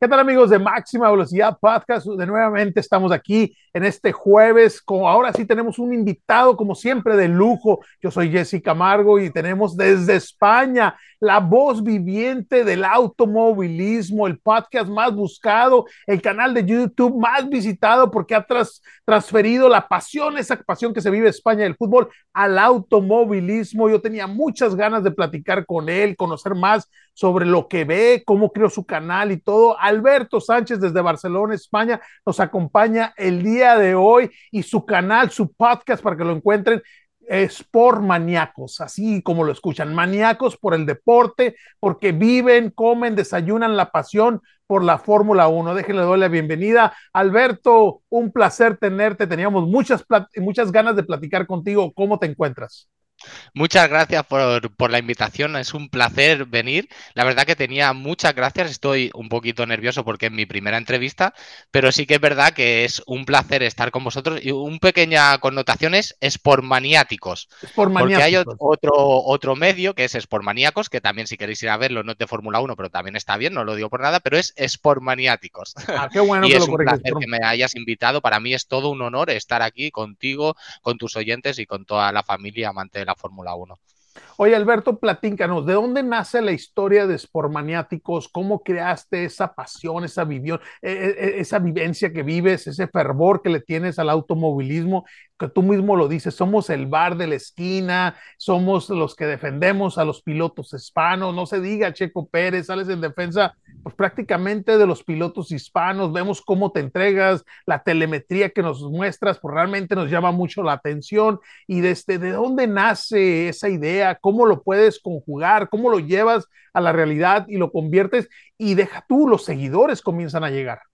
¿Qué tal amigos de Máxima Velocidad Podcast? De nuevamente estamos aquí en este jueves. Como ahora sí tenemos un invitado, como siempre, de lujo. Yo soy Jessica Camargo y tenemos desde España la voz viviente del automovilismo, el podcast más buscado, el canal de YouTube más visitado porque ha transferido la pasión, esa pasión que se vive en España del fútbol al automovilismo. Yo tenía muchas ganas de platicar con él, conocer más sobre lo que ve, cómo creó su canal y todo. Alberto Sánchez desde Barcelona, España, nos acompaña el día de hoy y su canal, su podcast para que lo encuentren es por maníacos, así como lo escuchan, maníacos por el deporte, porque viven, comen, desayunan la pasión por la Fórmula 1. Déjenle doy la bienvenida. Alberto, un placer tenerte. Teníamos muchas, muchas ganas de platicar contigo. ¿Cómo te encuentras? Muchas gracias por, la invitación, es un placer venir. La verdad que tenía muchas gracias, estoy un poquito nervioso porque es mi primera entrevista, pero sí que es verdad que es un placer estar con vosotros y un pequeña connotación es Sportmaniáticos. Porque hay otro, otro medio que es Sportmaníacos, que también si queréis ir a verlo no es de Fórmula 1, pero también está bien, no lo digo por nada, pero es Sportmaniáticos. Ah, qué bueno y que es un placer que me hayas invitado, para mí es todo un honor estar aquí contigo, con tus oyentes y con toda la familia amante de la Fórmula 1. Oye, Alberto, platícanos, ¿de dónde nace la historia de Sportmaniáticos? ¿Cómo creaste esa pasión, esa, vivió, e, e, e, esa vivencia que vives, ese fervor que le tienes al automovilismo? Que tú mismo lo dices, somos el bar de la esquina, somos los que defendemos a los pilotos hispanos, no se diga Checo Pérez, sales en defensa pues prácticamente de los pilotos hispanos, vemos cómo te entregas, la telemetría que nos muestras, pues realmente nos llama mucho la atención. Y desde de dónde nace esa idea, cómo lo puedes conjugar, cómo lo llevas a la realidad y lo conviertes y deja tú, los seguidores comienzan a llegar.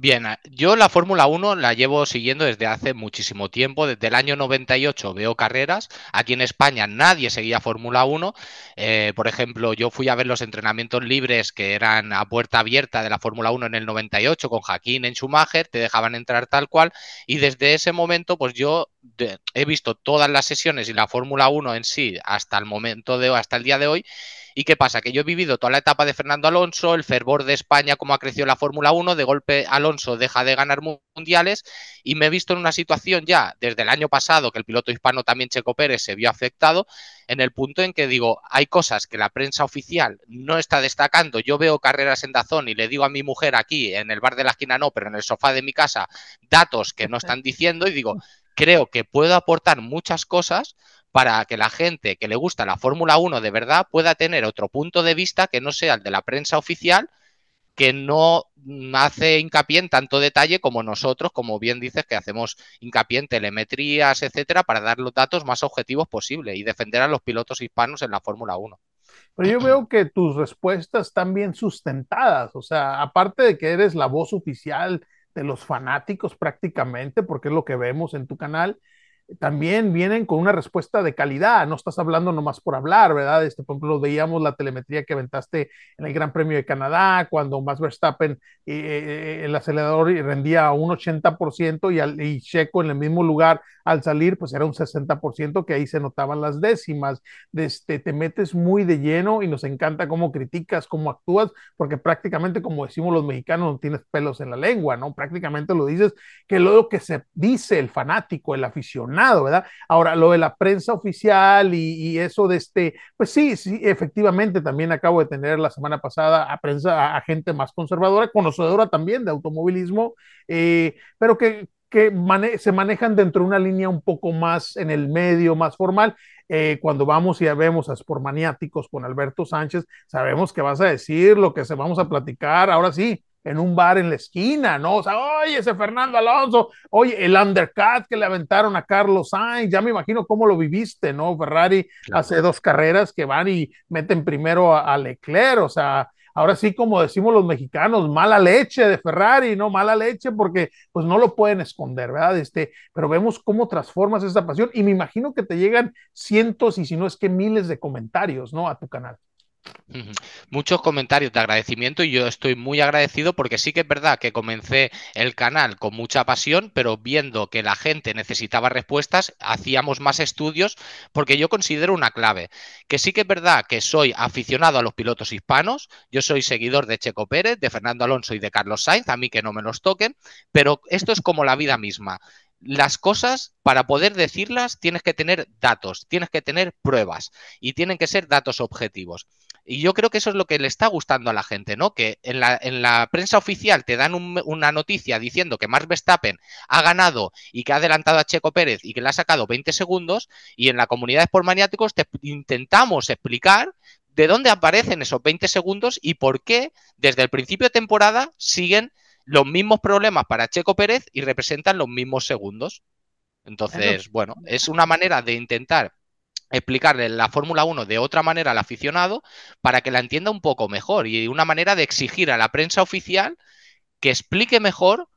Bien, yo la Fórmula 1 la llevo siguiendo desde hace muchísimo tiempo. Desde el año 98 veo carreras. Aquí en España nadie seguía Fórmula 1. Eh, por ejemplo, yo fui a ver los entrenamientos libres que eran a puerta abierta de la Fórmula 1 en el 98 con Jaquín en Schumacher. Te dejaban entrar tal cual. Y desde ese momento, pues yo he visto todas las sesiones y la Fórmula 1 en sí hasta el momento de hasta el día de hoy ¿Y qué pasa? Que yo he vivido toda la etapa de Fernando Alonso, el fervor de España, cómo ha crecido la Fórmula 1, de golpe Alonso deja de ganar mundiales y me he visto en una situación ya desde el año pasado que el piloto hispano también Checo Pérez se vio afectado, en el punto en que digo, hay cosas que la prensa oficial no está destacando. Yo veo carreras en Dazón y le digo a mi mujer aquí, en el bar de la esquina no, pero en el sofá de mi casa, datos que no están diciendo y digo, creo que puedo aportar muchas cosas para que la gente que le gusta la Fórmula 1 de verdad pueda tener otro punto de vista que no sea el de la prensa oficial, que no hace hincapié en tanto detalle como nosotros, como bien dices, que hacemos hincapié en telemetrías, etcétera, para dar los datos más objetivos posible y defender a los pilotos hispanos en la Fórmula 1. Pero yo veo que tus respuestas están bien sustentadas, o sea, aparte de que eres la voz oficial de los fanáticos prácticamente, porque es lo que vemos en tu canal, también vienen con una respuesta de calidad, no estás hablando nomás por hablar, ¿verdad? Este, por ejemplo, veíamos la telemetría que aventaste en el Gran Premio de Canadá, cuando Max Verstappen, eh, eh, el acelerador rendía un 80% y, al, y Checo en el mismo lugar al salir, pues era un 60%, que ahí se notaban las décimas. Este, te metes muy de lleno y nos encanta cómo criticas, cómo actúas, porque prácticamente, como decimos los mexicanos, no tienes pelos en la lengua, ¿no? Prácticamente lo dices que lo que se dice el fanático, el aficionado, Ahora, lo de la prensa oficial y, eso de este, pues sí, sí, efectivamente, también acabo de tener la semana pasada a prensa, a, gente más conservadora, conocedora también de automovilismo, eh, pero que, que se manejan dentro de una línea un poco más en el medio, más formal. Eh, cuando vamos y vemos a Sportmaniáticos con Alberto Sánchez, sabemos que vas a decir lo que se vamos a platicar, ahora sí, en un bar en la esquina, ¿no? O sea, oye, ese Fernando Alonso, oye, el undercut que le aventaron a Carlos Sainz, ya me imagino cómo lo viviste, ¿no? Ferrari hace dos carreras que van y meten primero a, Leclerc, o sea, ahora sí, como decimos los mexicanos, mala leche de Ferrari, ¿no? Mala leche porque pues no lo pueden esconder, ¿verdad? Este, pero vemos cómo transformas esa pasión y me imagino que te llegan cientos y si no es que miles de comentarios, ¿no? A tu canal. Muchos comentarios de agradecimiento y yo estoy muy agradecido porque sí que es verdad que comencé el canal con mucha pasión, pero viendo que la gente necesitaba respuestas, hacíamos más estudios porque yo considero una clave, que sí que es verdad que soy aficionado a los pilotos hispanos, yo soy seguidor de Checo Pérez, de Fernando Alonso y de Carlos Sainz, a mí que no me los toquen, pero esto es como la vida misma. Las cosas, para poder decirlas, tienes que tener datos, tienes que tener pruebas y tienen que ser datos objetivos. Y yo creo que eso es lo que le está gustando a la gente, ¿no? Que en la, en la prensa oficial te dan una noticia diciendo que Max Verstappen ha ganado y que ha adelantado a Checo Pérez y que le ha sacado 20 segundos, y en la comunidad de Sport Maniáticos te intentamos explicar de dónde aparecen esos 20 segundos y por qué desde el principio de temporada siguen los mismos problemas para Checo Pérez y representan los mismos segundos. Entonces, bueno, es una manera de intentar explicarle la Fórmula 1 de otra manera al aficionado para que la entienda un poco mejor y una manera de exigir a la prensa oficial que explique mejor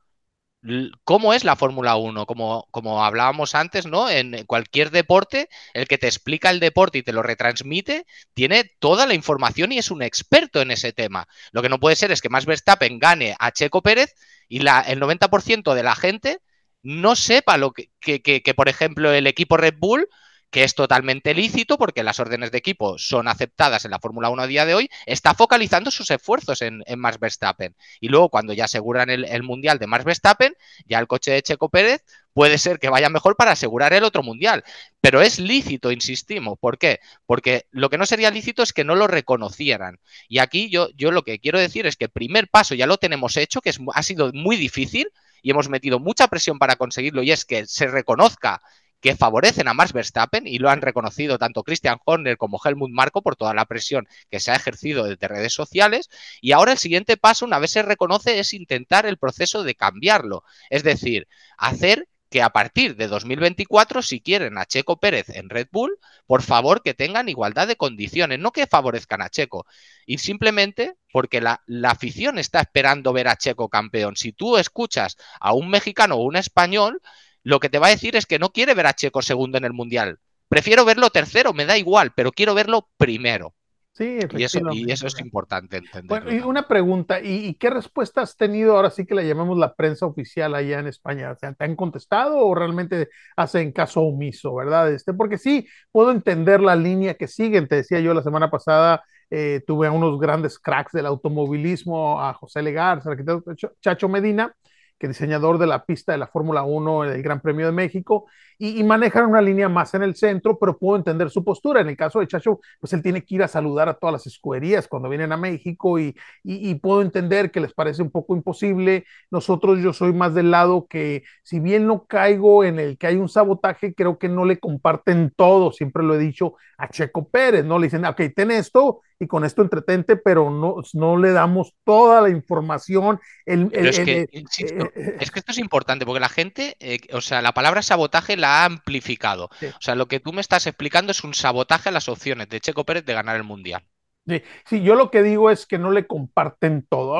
cómo es la Fórmula 1, como, como hablábamos antes, ¿no? En cualquier deporte, el que te explica el deporte y te lo retransmite, tiene toda la información y es un experto en ese tema. Lo que no puede ser es que Max Verstappen gane a Checo Pérez y la, el 90% de la gente no sepa lo que, que, por ejemplo, el equipo Red Bull que es totalmente lícito porque las órdenes de equipo son aceptadas en la Fórmula 1 a día de hoy, está focalizando sus esfuerzos en, en Max Verstappen. Y luego cuando ya aseguran el, Mundial de Max Verstappen, ya el coche de Checo Pérez puede ser que vaya mejor para asegurar el otro Mundial. Pero es lícito, insistimos. ¿Por qué? Porque lo que no sería lícito es que no lo reconocieran. Y aquí yo, yo lo que quiero decir es que el primer paso ya lo tenemos hecho, que es, ha sido muy difícil, y hemos metido mucha presión para conseguirlo y es que se reconozca que favorecen a Max Verstappen y lo han reconocido tanto Christian Horner como Helmut Marko por toda la presión que se ha ejercido desde redes sociales. Y ahora el siguiente paso, una vez se reconoce, es intentar el proceso de cambiarlo. Es decir, hacer que a partir de 2024, si quieren a Checo Pérez en Red Bull, por favor que tengan igualdad de condiciones, no que favorezcan a Checo. Y simplemente porque la, la, afición está esperando ver a Checo campeón. Si tú escuchas a un mexicano o un español, lo que te va a decir es que no quiere ver a Checo segundo en el Mundial. Prefiero verlo tercero, me da igual, pero quiero verlo primero. Sí, y eso, y eso es importante entender. Bueno, y una pregunta, ¿y, qué respuesta has tenido ahora sí que la llamamos la prensa oficial allá en España? ¿Te han contestado o realmente hacen caso omiso, verdad? Este, porque sí, puedo entender la línea que siguen. Te decía yo la semana pasada, eh, tuve a unos grandes cracks del automovilismo, a José Legar, al arquitecto Chacho Medina, que diseñador de la pista de la Fórmula 1 del Gran Premio de México, y, manejan una línea más en el centro, pero puedo entender su postura. En el caso de Chacho, pues él tiene que ir a saludar a todas las escuderías cuando vienen a México y, y, puedo entender que les parece un poco imposible. Nosotros, yo soy más del lado que, si bien no caigo en el que hay un sabotaje, creo que no le comparten todo, siempre lo he dicho a Checo Pérez, ¿no? Le dicen, ok, ten esto y con esto entretente, pero no, no le damos toda la información. El, es, que, eh, es, que, esto es importante, porque la gente, eh, o sea, la palabra sabotaje la ha amplificado. O sea, lo que tú me estás explicando es un sabotaje a las opciones de Checo Pérez de ganar el Mundial. Sí, sí, yo lo que digo es que no le comparten todo.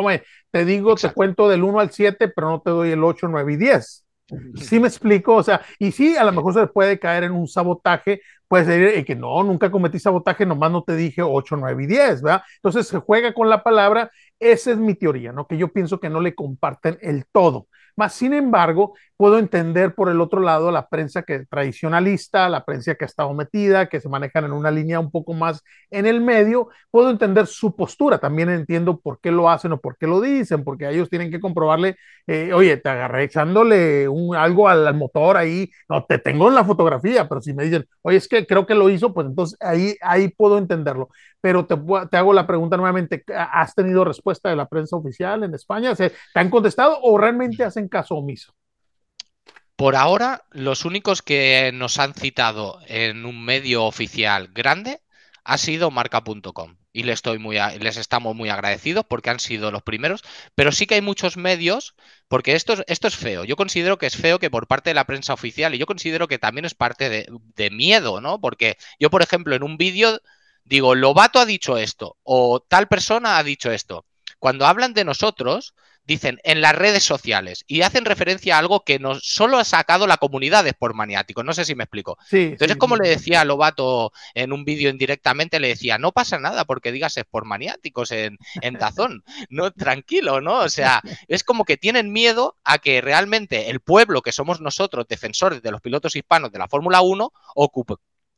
te digo, te cuento del 1 al 7, pero no te doy el 8, 9 y 10. Sí me explico, o sea, y sí, a lo mejor se puede caer en un sabotaje, puede ser que no, nunca cometí sabotaje, nomás no te dije 8, 9 y 10, ¿verdad? Entonces se juega con la palabra, esa es mi teoría, ¿no? Que yo pienso que no le comparten el todo. Más sin embargo, puedo entender por el otro lado la prensa que tradicionalista, la prensa que ha estado metida, que se manejan en una línea un poco más en el medio, puedo entender su postura. También entiendo por qué lo hacen o por qué lo dicen, porque ellos tienen que comprobarle, eh, oye, te agarré echándole un, algo al, motor ahí, no, te tengo en la fotografía, pero si me dicen, oye, es que creo que lo hizo, pues entonces ahí, ahí puedo entenderlo. Pero te, te hago la pregunta nuevamente, ¿has tenido respuesta de la prensa oficial en España? ¿Se, ¿Te han contestado o realmente hacen caso omiso? Por ahora, los únicos que nos han citado en un medio oficial grande ha sido marca.com y les, estoy muy les estamos muy agradecidos porque han sido los primeros, pero sí que hay muchos medios, porque esto, esto es feo. Yo considero que es feo que por parte de la prensa oficial y yo considero que también es parte de, de miedo, ¿no? Porque yo, por ejemplo, en un vídeo digo, Lobato ha dicho esto o tal persona ha dicho esto. Cuando hablan de nosotros, dicen en las redes sociales y hacen referencia a algo que nos solo ha sacado la comunidad de Sport Maniáticos. No sé si me explico. Entonces, como le decía a Lobato en un vídeo indirectamente, le decía, no pasa nada porque digas Sport Maniáticos en, en Dazón. no, tranquilo, ¿no? O sea, es como que tienen miedo a que realmente el pueblo que somos nosotros, defensores de los pilotos hispanos de la Fórmula 1,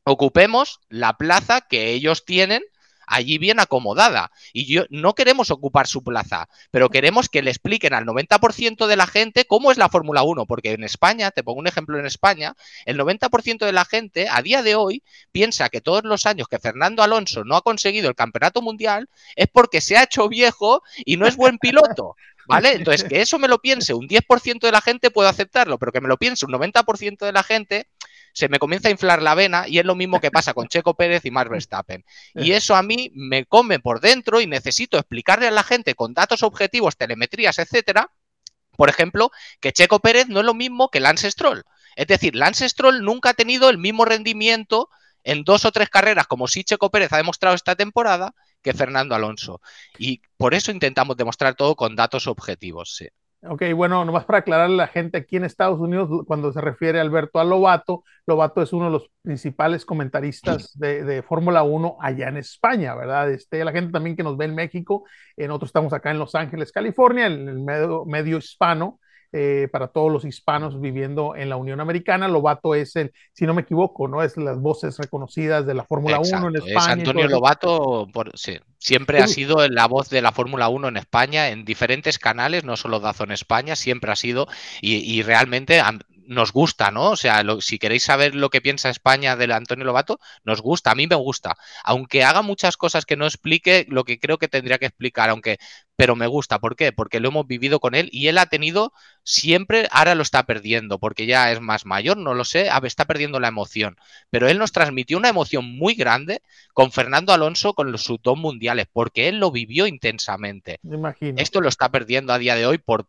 ocupemos la plaza que ellos tienen allí bien acomodada. Y yo no queremos ocupar su plaza, pero queremos que le expliquen al 90% de la gente cómo es la Fórmula 1, porque en España, te pongo un ejemplo en España, el 90% de la gente a día de hoy piensa que todos los años que Fernando Alonso no ha conseguido el campeonato mundial es porque se ha hecho viejo y no es buen piloto. ¿Vale? Entonces, que eso me lo piense un 10% de la gente puedo aceptarlo, pero que me lo piense un 90% de la gente, se me comienza a inflar la vena y es lo mismo que pasa con Checo Pérez y Max Verstappen. Y eso a mí me come por dentro y necesito explicarle a la gente con datos objetivos, telemetrías, etcétera, por ejemplo, que Checo Pérez no es lo mismo que Lance Stroll. Es decir, Lance Stroll nunca ha tenido el mismo rendimiento en dos o tres carreras, como sí Checo Pérez ha demostrado esta temporada, que Fernando Alonso. Y por eso intentamos demostrar todo con datos objetivos. Sí. Ok, bueno, nomás para aclarar a la gente aquí en Estados Unidos, cuando se refiere Alberto a Lobato, Lobato es uno de los principales comentaristas de, Fórmula 1 allá en España, ¿verdad? Este, la gente también que nos ve en México, nosotros estamos acá en Los Ángeles, California, en el medio, medio hispano, eh, para todos los hispanos viviendo en la Unión Americana. Lobato es el, si no me equivoco, ¿no? Es las voces reconocidas de la Fórmula 1 en España. Es Antonio Lobato, por, sí, siempre ha sido la voz de la Fórmula 1 en España, en diferentes canales, no solo Dazo en España, siempre ha sido, y, y realmente nos gusta, ¿no? O sea, si queréis saber lo que piensa España del Antonio Lobato, nos gusta, a mí me gusta. Aunque haga muchas cosas que no explique lo que creo que tendría que explicar, aunque, pero me gusta. ¿Por qué? Porque lo hemos vivido con él y él ha tenido siempre, ahora lo está perdiendo, porque ya es más mayor, no lo sé, está perdiendo la emoción. Pero él nos transmitió una emoción muy grande con Fernando Alonso con los sus dos mundiales, porque él lo vivió intensamente. Me imagino. Esto lo está perdiendo a día de hoy por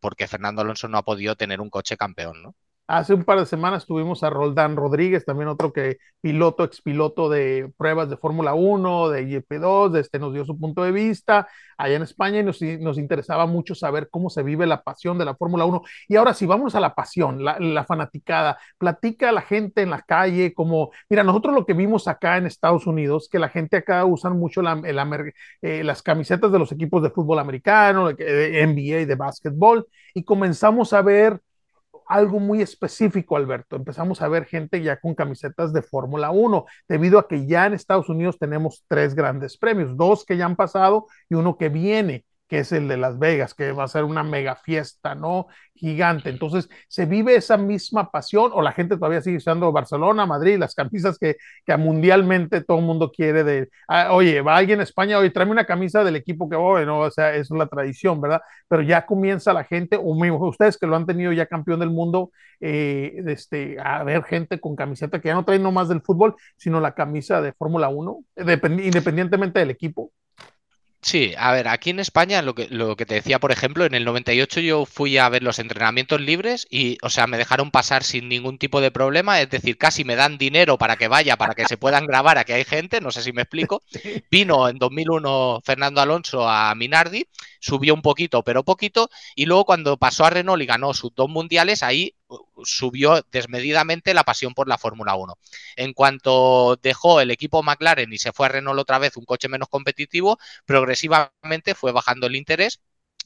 porque Fernando Alonso no ha podido tener un coche campeón, ¿no? Hace un par de semanas tuvimos a Roldán Rodríguez, también otro que piloto, expiloto de pruebas de Fórmula 1, de GP2, este nos dio su punto de vista allá en España y nos, interesaba mucho saber cómo se vive la pasión de la Fórmula 1. Y ahora sí, vamos a la pasión, la, fanaticada. Platica a la gente en la calle, como, mira, nosotros lo que vimos acá en Estados Unidos, que la gente acá usan mucho la, eh, las camisetas de los equipos de fútbol americano, de NBA, de básquetbol, y comenzamos a ver algo muy específico, Alberto. Empezamos a ver gente ya con camisetas de Fórmula 1, debido a que ya en Estados Unidos tenemos tres grandes premios, dos que ya han pasado y uno que viene que es el de Las Vegas, que va a ser una mega fiesta, ¿no? Gigante. Entonces, se vive esa misma pasión o la gente todavía sigue usando Barcelona, Madrid, las camisas que, que mundialmente todo el mundo quiere de, ah, oye, va alguien a España, oye, tráeme una camisa del equipo que voy, ¿no? O sea, es la tradición, ¿verdad? Pero ya comienza la gente, o ustedes que lo han tenido ya campeón del mundo, eh, este, a ver gente con camiseta que ya no trae nomás del fútbol, sino la camisa de Fórmula 1, independientemente del equipo. Sí, a ver, aquí en España lo que, lo que te decía, por ejemplo, en el 98 yo fui a ver los entrenamientos libres y, o sea, me dejaron pasar sin ningún tipo de problema, es decir, casi me dan dinero para que vaya, para que se puedan grabar a que hay gente, no sé si me explico. Vino en 2001 Fernando Alonso a Minardi, subió un poquito, pero poquito, y luego cuando pasó a Renault y ganó sus dos mundiales, ahí subió desmedidamente la pasión por la Fórmula 1. En cuanto dejó el equipo McLaren y se fue a Renault otra vez, un coche menos competitivo, progresivamente fue bajando el interés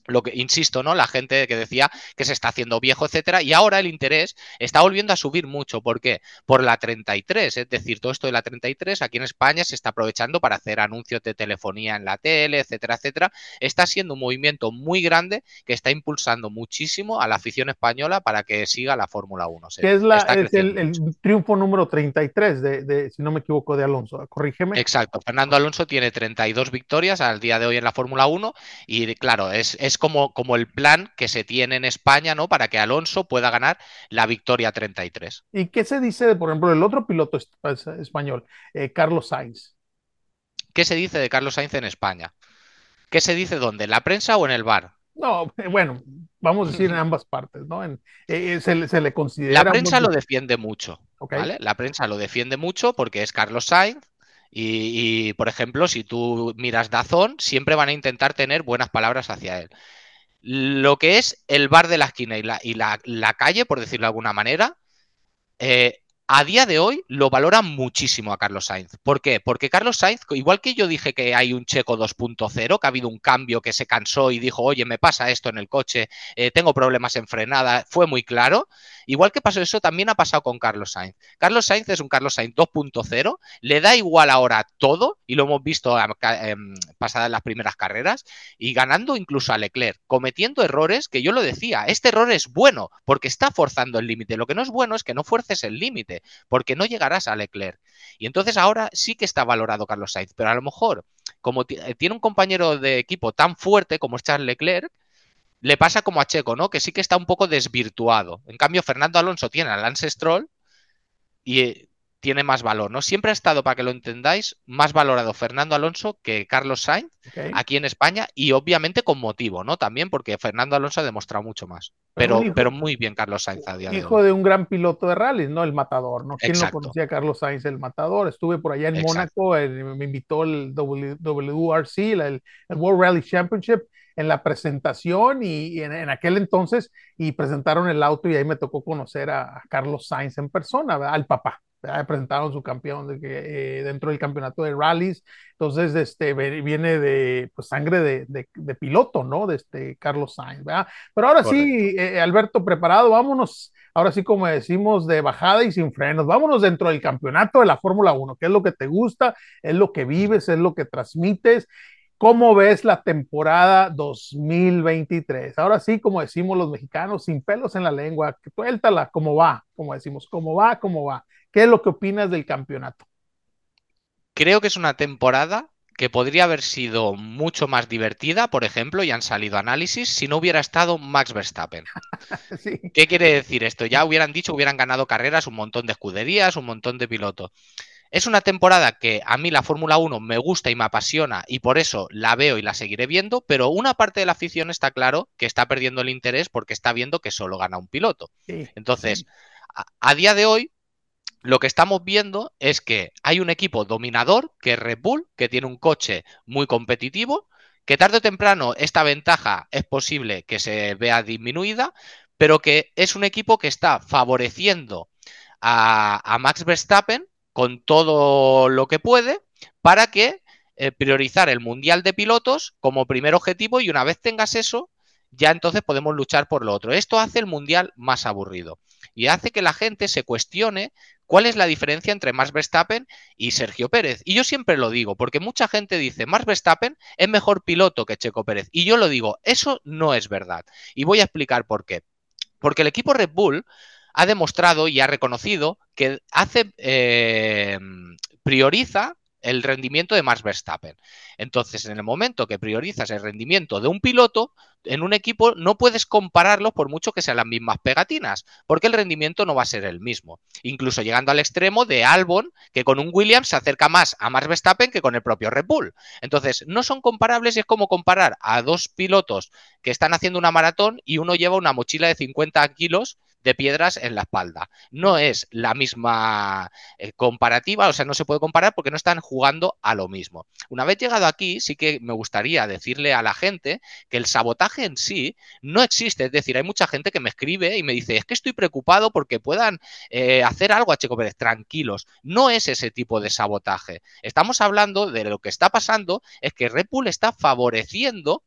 lo que insisto, ¿no? La gente que decía que se está haciendo viejo, etcétera, y ahora el interés está volviendo a subir mucho. ¿Por qué? Por la 33, es decir, todo esto de la 33 aquí en España se está aprovechando para hacer anuncios de telefonía en la tele, etcétera, etcétera. Está siendo un movimiento muy grande que está impulsando muchísimo a la afición española para que siga la Fórmula 1. Que es, la, el, triunfo número 33 de, de, si no me equivoco, de Alonso. Corrígeme. Exacto. Fernando Alonso tiene 32 victorias al día de hoy en la Fórmula 1 y claro, es, es como, como el plan que se tiene en España, ¿no? Para que Alonso pueda ganar la victoria 33. ¿Y qué se dice, de, por ejemplo, el otro piloto español, eh, Carlos Sainz? ¿Qué se dice de Carlos Sainz en España? ¿Qué se dice dónde? ¿En la prensa o en el bar? No, bueno, vamos a decir en ambas partes, ¿no? En, eh, se, le considera. La prensa lo defiende mucho, ¿vale? La prensa lo defiende mucho porque es Carlos Sainz, y, por ejemplo, si tú miras Dazón, siempre van a intentar tener buenas palabras hacia él. lo que es el bar de la esquina y la, y la, la calle, por decirlo de alguna manera, eh, a día de hoy lo valoran muchísimo a Carlos Sainz. ¿Por qué? Porque Carlos Sainz, igual que yo dije que hay un checo 2.0, que ha habido un cambio que se cansó y dijo, oye, me pasa esto en el coche, eh, tengo problemas en frenada, fue muy claro. Igual que pasó eso, también ha pasado con Carlos Sainz. Carlos Sainz es un Carlos Sainz 2.0, le da igual ahora todo, y lo hemos visto eh, pasadas las primeras carreras, y ganando incluso a Leclerc, cometiendo errores que yo lo decía, este error es bueno porque está forzando el límite. Lo que no es bueno es que no fuerces el límite porque no llegarás a Leclerc. Y entonces ahora sí que está valorado Carlos Sainz, pero a lo mejor, como eh, tiene un compañero de equipo tan fuerte como es Charles Leclerc, le pasa como a Checo, ¿no? Que sí que está un poco desvirtuado. En cambio, Fernando Alonso tiene a Lance Stroll y eh, tiene más valor, ¿no? Siempre ha estado, para que lo entendáis, más valorado Fernando Alonso que Carlos Sainz aquí en España y obviamente con motivo, ¿no? También porque Fernando Alonso ha demostrado mucho más. Pero, pero muy bien Carlos Sainz a día Hijo de, un gran piloto de rally, ¿no? El matador, ¿no? ¿Quién no conocía a Carlos Sainz, el matador? Estuve por allá en Mónaco, me invitó el WRC, el, World Rally Championship en la presentación y, en, aquel entonces y presentaron el auto y ahí me tocó conocer a, Carlos Sainz en persona, al papá presentaron su campeón de que, eh, dentro del campeonato de rallies. Entonces, este, viene de pues, sangre de, de, piloto, ¿no? De este Carlos Sainz, ¿verdad? Pero ahora sí, eh, Alberto, preparado, vámonos, ahora sí, como decimos, de bajada y sin frenos, vámonos dentro del campeonato de la Fórmula 1, ¿qué es lo que te gusta? ¿Es lo que vives? ¿Es lo que transmites? ¿Cómo ves la temporada 2023? Ahora sí, como decimos los mexicanos, sin pelos en la lengua, suéltala, ¿cómo va? Como decimos, ¿cómo va? ¿Cómo va? ¿Qué es lo que opinas del campeonato? Creo que es una temporada que podría haber sido mucho más divertida, por ejemplo, y han salido análisis, si no hubiera estado Max Verstappen. ¿Qué quiere decir esto? Ya hubieran dicho, hubieran ganado carreras, un montón de escuderías, un montón de pilotos. Es una temporada que a mí la Fórmula 1 me gusta y me apasiona y por eso la veo y la seguiré viendo, pero una parte de la afición está claro que está perdiendo el interés porque está viendo que solo gana un piloto. Entonces, a día de hoy, lo que estamos viendo es que hay un equipo dominador, que es Red Bull, que tiene un coche muy competitivo, que tarde o temprano esta ventaja es posible que se vea disminuida, pero que es un equipo que está favoreciendo a, Max Verstappen con todo lo que puede para que eh, priorizar el Mundial de Pilotos como primer objetivo y una vez tengas eso, ya entonces podemos luchar por lo otro. Esto hace el Mundial más aburrido y hace que la gente se cuestione ¿Cuál es la diferencia entre Max Verstappen y Sergio Pérez? Y yo siempre lo digo, porque mucha gente dice, Max Verstappen es mejor piloto que Checo Pérez. Y yo lo digo, eso no es verdad. Y voy a explicar por qué. Porque el equipo Red Bull ha demostrado y ha reconocido que hace, eh, prioriza el rendimiento de Max Verstappen. Entonces, en el momento que priorizas el rendimiento de un piloto, en un equipo no puedes compararlos por mucho que sean las mismas pegatinas, porque el rendimiento no va a ser el mismo. Incluso llegando al extremo de Albon, que con un Williams se acerca más a Max Verstappen que con el propio Red Bull. Entonces, no son comparables y es como comparar a dos pilotos que están haciendo una maratón y uno lleva una mochila de 50 kilos de piedras en la espalda. No es la misma eh, comparativa, o sea, no se puede comparar porque no están jugando a lo mismo. Una vez llegado aquí, sí que me gustaría decirle a la gente que el sabotaje en sí no existe. Es decir, hay mucha gente que me escribe y me dice, es que estoy preocupado porque puedan eh, hacer algo a Checo Pérez. Tranquilos, no es ese tipo de sabotaje. Estamos hablando de lo que está pasando, es que Red Bull está favoreciendo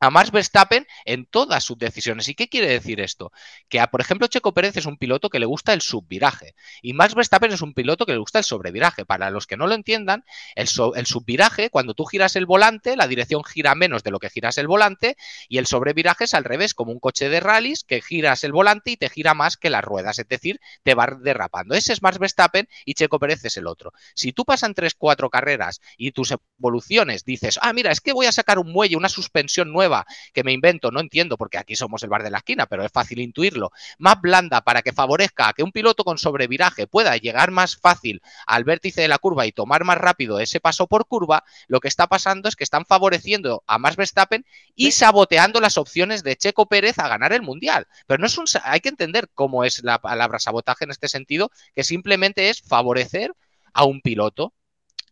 a Max Verstappen en todas sus decisiones. ¿Y qué quiere decir esto? Que, por ejemplo, Checo Pérez es un piloto que le gusta el subviraje y Max Verstappen es un piloto que le gusta el sobreviraje. Para los que no lo entiendan, el, subviraje, cuando tú giras el volante, la dirección gira menos de lo que giras el volante y el sobreviraje es al revés, como un coche de rallies que giras el volante y te gira más que las ruedas, es decir, te va derrapando. Ese es Max Verstappen y Checo Pérez es el otro. Si tú pasan 3-4 carreras y tus evoluciones dices, ah, mira, es que voy a sacar un muelle, una suspensión nueva, que me invento, no entiendo porque aquí somos el bar de la esquina, pero es fácil intuirlo, más blanda para que favorezca a que un piloto con sobreviraje pueda llegar más fácil al vértice de la curva y tomar más rápido ese paso por curva, lo que está pasando es que están favoreciendo a Max Verstappen y saboteando las opciones de Checo Pérez a ganar el Mundial. Pero no es un hay que entender cómo es la palabra sabotaje en este sentido, que simplemente es favorecer a un piloto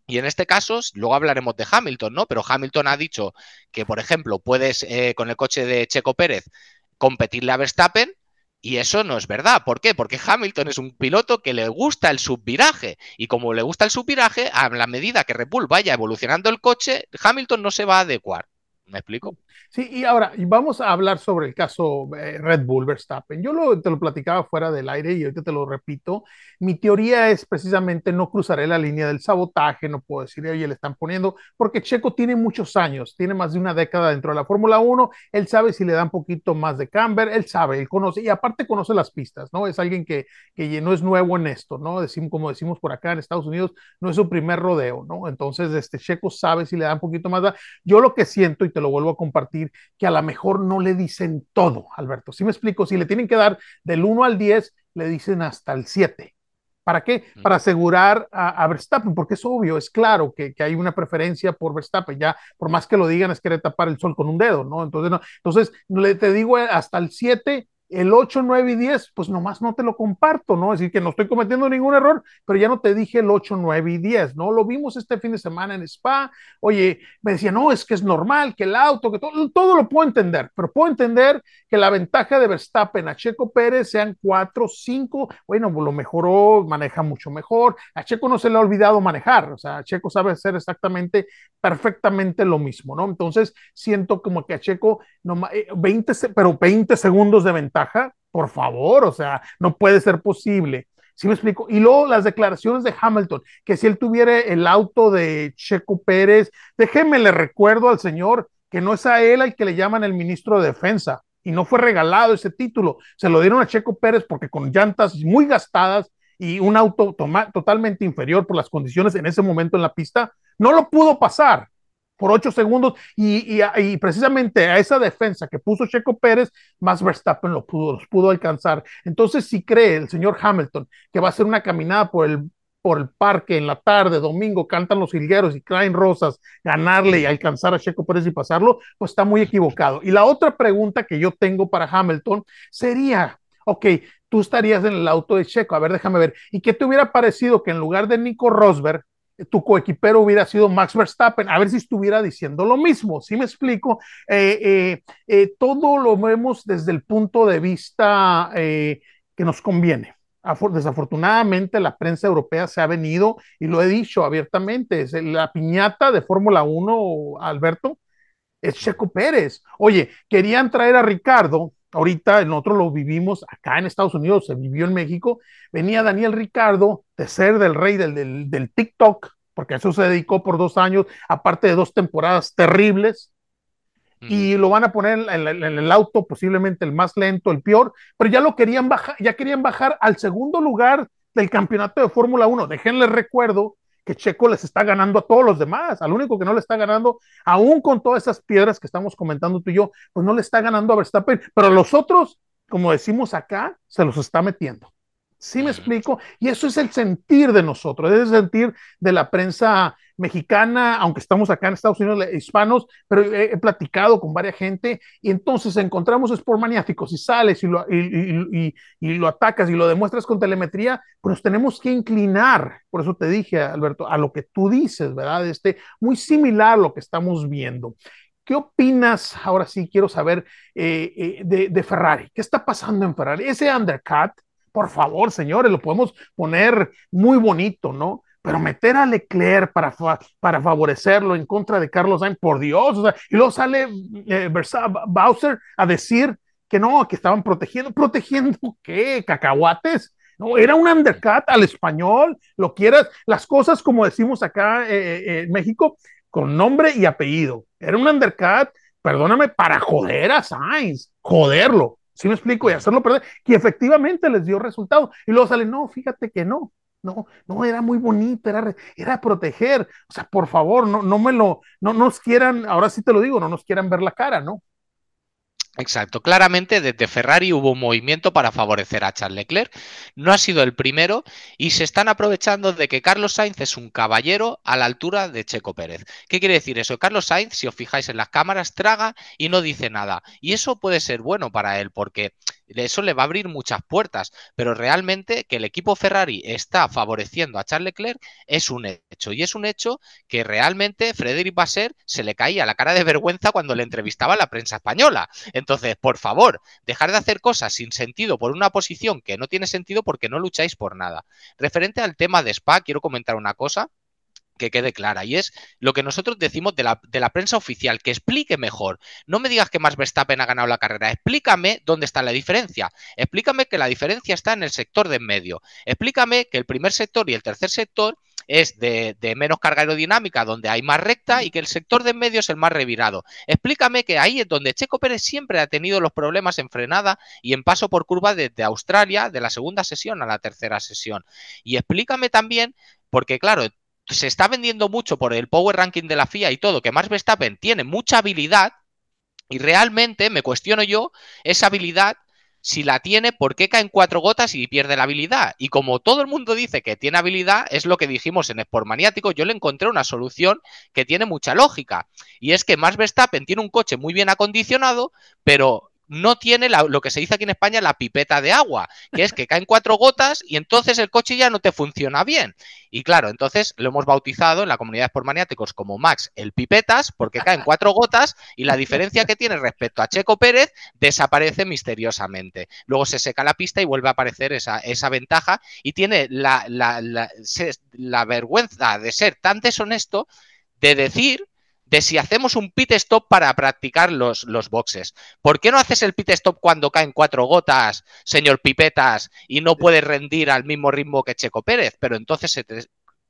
Y en este caso, luego hablaremos de Hamilton, ¿no? Pero Hamilton ha dicho que, por ejemplo, puedes eh, con el coche de Checo Pérez competirle a Verstappen y eso no es verdad. ¿Por qué? Porque Hamilton es un piloto que le gusta el subviraje. Y como le gusta el subviraje, a la medida que Red Bull vaya evolucionando el coche, Hamilton no se va a adecuar. ¿Me explico? Sí, y ahora vamos a hablar sobre el caso eh, Red Bull Verstappen. Yo lo, te lo platicaba fuera del aire y ahorita te lo repito. Mi teoría es precisamente no cruzaré la línea del sabotaje, no puedo decir, oye, le están poniendo, porque Checo tiene muchos años, tiene más de una década dentro de la Fórmula 1, él sabe si le da un poquito más de camber, él sabe, él conoce, y aparte conoce las pistas, ¿no? Es alguien que, que no es nuevo en esto, ¿no? Decimos, como decimos por acá en Estados Unidos, no es su primer rodeo, ¿no? Entonces, este Checo sabe si le da un poquito más. Yo lo que siento, y te lo vuelvo a compartir, que a lo mejor no le dicen todo, Alberto. Si me explico, si le tienen que dar del 1 al 10, le dicen hasta el 7. ¿Para qué? Para asegurar a, Verstappen, porque es obvio, es claro que, que, hay una preferencia por Verstappen, ya por más que lo digan es querer tapar el sol con un dedo, ¿no? Entonces, no, entonces le, te digo hasta el 7 el 8, 9 y 10, pues nomás no te lo comparto, ¿no? Es decir, que no estoy cometiendo ningún error, pero ya no te dije el 8, 9 y 10, ¿no? Lo vimos este fin de semana en Spa. Oye, me decía, no, es que es normal, que el auto, que todo, todo lo puedo entender, pero puedo entender que la ventaja de Verstappen a Checo Pérez sean 4, 5, bueno, lo mejoró, maneja mucho mejor. A Checo no se le ha olvidado manejar, o sea, Checo sabe hacer exactamente, perfectamente lo mismo, ¿no? Entonces, siento como que a Checo, no, 20, eh, pero 20 segundos de ventaja por favor, o sea, no puede ser posible. ¿Sí me explico? Y luego las declaraciones de Hamilton, que si él tuviera el auto de Checo Pérez, déjeme le recuerdo al señor que no es a él al que le llaman el ministro de Defensa y no fue regalado ese título, se lo dieron a Checo Pérez porque con llantas muy gastadas y un auto totalmente inferior por las condiciones en ese momento en la pista, no lo pudo pasar por ocho segundos y, precisamente a esa defensa que puso Checo Pérez, más Verstappen lo pudo, los pudo alcanzar. Entonces, si cree el señor Hamilton que va a ser una caminada por el, por el parque en la tarde, domingo, cantan los hilgueros y caen rosas, ganarle y alcanzar a Checo Pérez y pasarlo, pues está muy equivocado. Y la otra pregunta que yo tengo para Hamilton sería, ok, tú estarías en el auto de Checo, a ver, déjame ver, ¿y qué te hubiera parecido que en lugar de Nico Rosberg, tu coequipero hubiera sido Max Verstappen, a ver si estuviera diciendo lo mismo, ¿sí me explico? Eh, eh, eh, todo lo vemos desde el punto de vista que nos conviene. Desafortunadamente la prensa europea se ha venido, y lo he dicho abiertamente, es la piñata de Fórmula 1, Alberto, es Checo Pérez. Oye, querían traer a Ricardo, ahorita nosotros lo vivimos acá en Estados Unidos, se vivió en México, venía Daniel Ricardo de ser del rey del, del, TikTok, porque a eso se dedicó por dos años, aparte de dos temporadas terribles, y lo van a poner en, en, el auto, posiblemente el más lento, el peor, pero ya lo querían bajar, ya querían bajar al segundo lugar del campeonato de Fórmula 1. Déjenles recuerdo que Checo les está ganando a todos los demás. Al único que no le está ganando, aún con todas esas piedras que estamos comentando tú y yo, pues no le está ganando a Verstappen. Pero los otros, como decimos acá, se los está metiendo. ¿Sí me explico? Y eso es el sentir de nosotros, es el sentir de la prensa mexicana, aunque estamos acá en Estados Unidos, hispanos, pero he, platicado con varias gente y entonces encontramos es por maniáticos y sales y lo, y, lo atacas y lo demuestras con telemetría, pues nos tenemos que inclinar, por eso te dije, Alberto, a lo que tú dices, ¿verdad? Este, muy similar a lo que estamos viendo. ¿Qué opinas? Ahora sí quiero saber eh, eh, de, de Ferrari. ¿Qué está pasando en Ferrari? Ese undercut por favor, señores, lo podemos poner muy bonito, ¿no? Pero meter a Leclerc para, para favorecerlo en contra de Carlos Sainz, por Dios, y luego sale eh, Bowser a decir que no, que estaban protegiendo, protegiendo qué, cacahuates. No, era un undercut al español, lo quieras, las cosas como decimos acá eh, eh, en México, con nombre y apellido. Era un undercut, perdóname, para joder a Sainz, joderlo. ¿Sí me explico? Y hacerlo perder. Y efectivamente les dio resultado. Y luego sale, no, fíjate que no. No, no, era muy bonito, era, era proteger. O sea, por favor, no, no me lo, no nos quieran, ahora sí te lo digo, no nos quieran ver la cara, ¿no? Exacto, claramente desde Ferrari hubo un movimiento para favorecer a Charles Leclerc. No ha sido el primero y se están aprovechando de que Carlos Sainz es un caballero a la altura de Checo Pérez. ¿Qué quiere decir eso? Carlos Sainz, si os fijáis en las cámaras, traga y no dice nada. Y eso puede ser bueno para él porque eso le va a abrir muchas puertas, pero realmente que el equipo Ferrari está favoreciendo a Charles Leclerc es un hecho. Y es un hecho que realmente Frederic Basser se le caía la cara de vergüenza cuando le entrevistaba a la prensa española. Entonces, por favor, dejar de hacer cosas sin sentido por una posición que no tiene sentido porque no lucháis por nada. Referente al tema de Spa, quiero comentar una cosa que quede clara. Y es lo que nosotros decimos de la, de la, prensa oficial, que explique mejor. No me digas que Max Verstappen ha ganado la carrera, explícame dónde está la diferencia. Explícame que la diferencia está en el sector de en medio. Explícame que el primer sector y el tercer sector es de, de, menos carga aerodinámica, donde hay más recta, y que el sector de en medio es el más revirado. Explícame que ahí es donde Checo Pérez siempre ha tenido los problemas en frenada y en paso por curva desde Australia, de la segunda sesión a la tercera sesión. Y explícame también, porque claro, se está vendiendo mucho por el Power Ranking de la FIA y todo, que Max Verstappen tiene mucha habilidad y realmente me cuestiono yo esa habilidad si la tiene, ¿por qué caen cuatro gotas y pierde la habilidad? Y como todo el mundo dice que tiene habilidad, es lo que dijimos en Sport Maniático, yo le encontré una solución que tiene mucha lógica. Y es que Max Verstappen tiene un coche muy bien acondicionado, pero no tiene la, lo que se dice aquí en España la pipeta de agua, que es que caen cuatro gotas y entonces el coche ya no te funciona bien. Y claro, entonces lo hemos bautizado en la comunidad de maniáticos como Max el pipetas, porque caen cuatro gotas y la diferencia que tiene respecto a Checo Pérez desaparece misteriosamente. Luego se seca la pista y vuelve a aparecer esa, esa ventaja y tiene la, la, la, la vergüenza de ser tan deshonesto de decir de si hacemos un pit stop para practicar los, los boxes. ¿Por qué no haces el pit stop cuando caen cuatro gotas, señor Pipetas, y no puedes rendir al mismo ritmo que Checo Pérez? Pero entonces se te...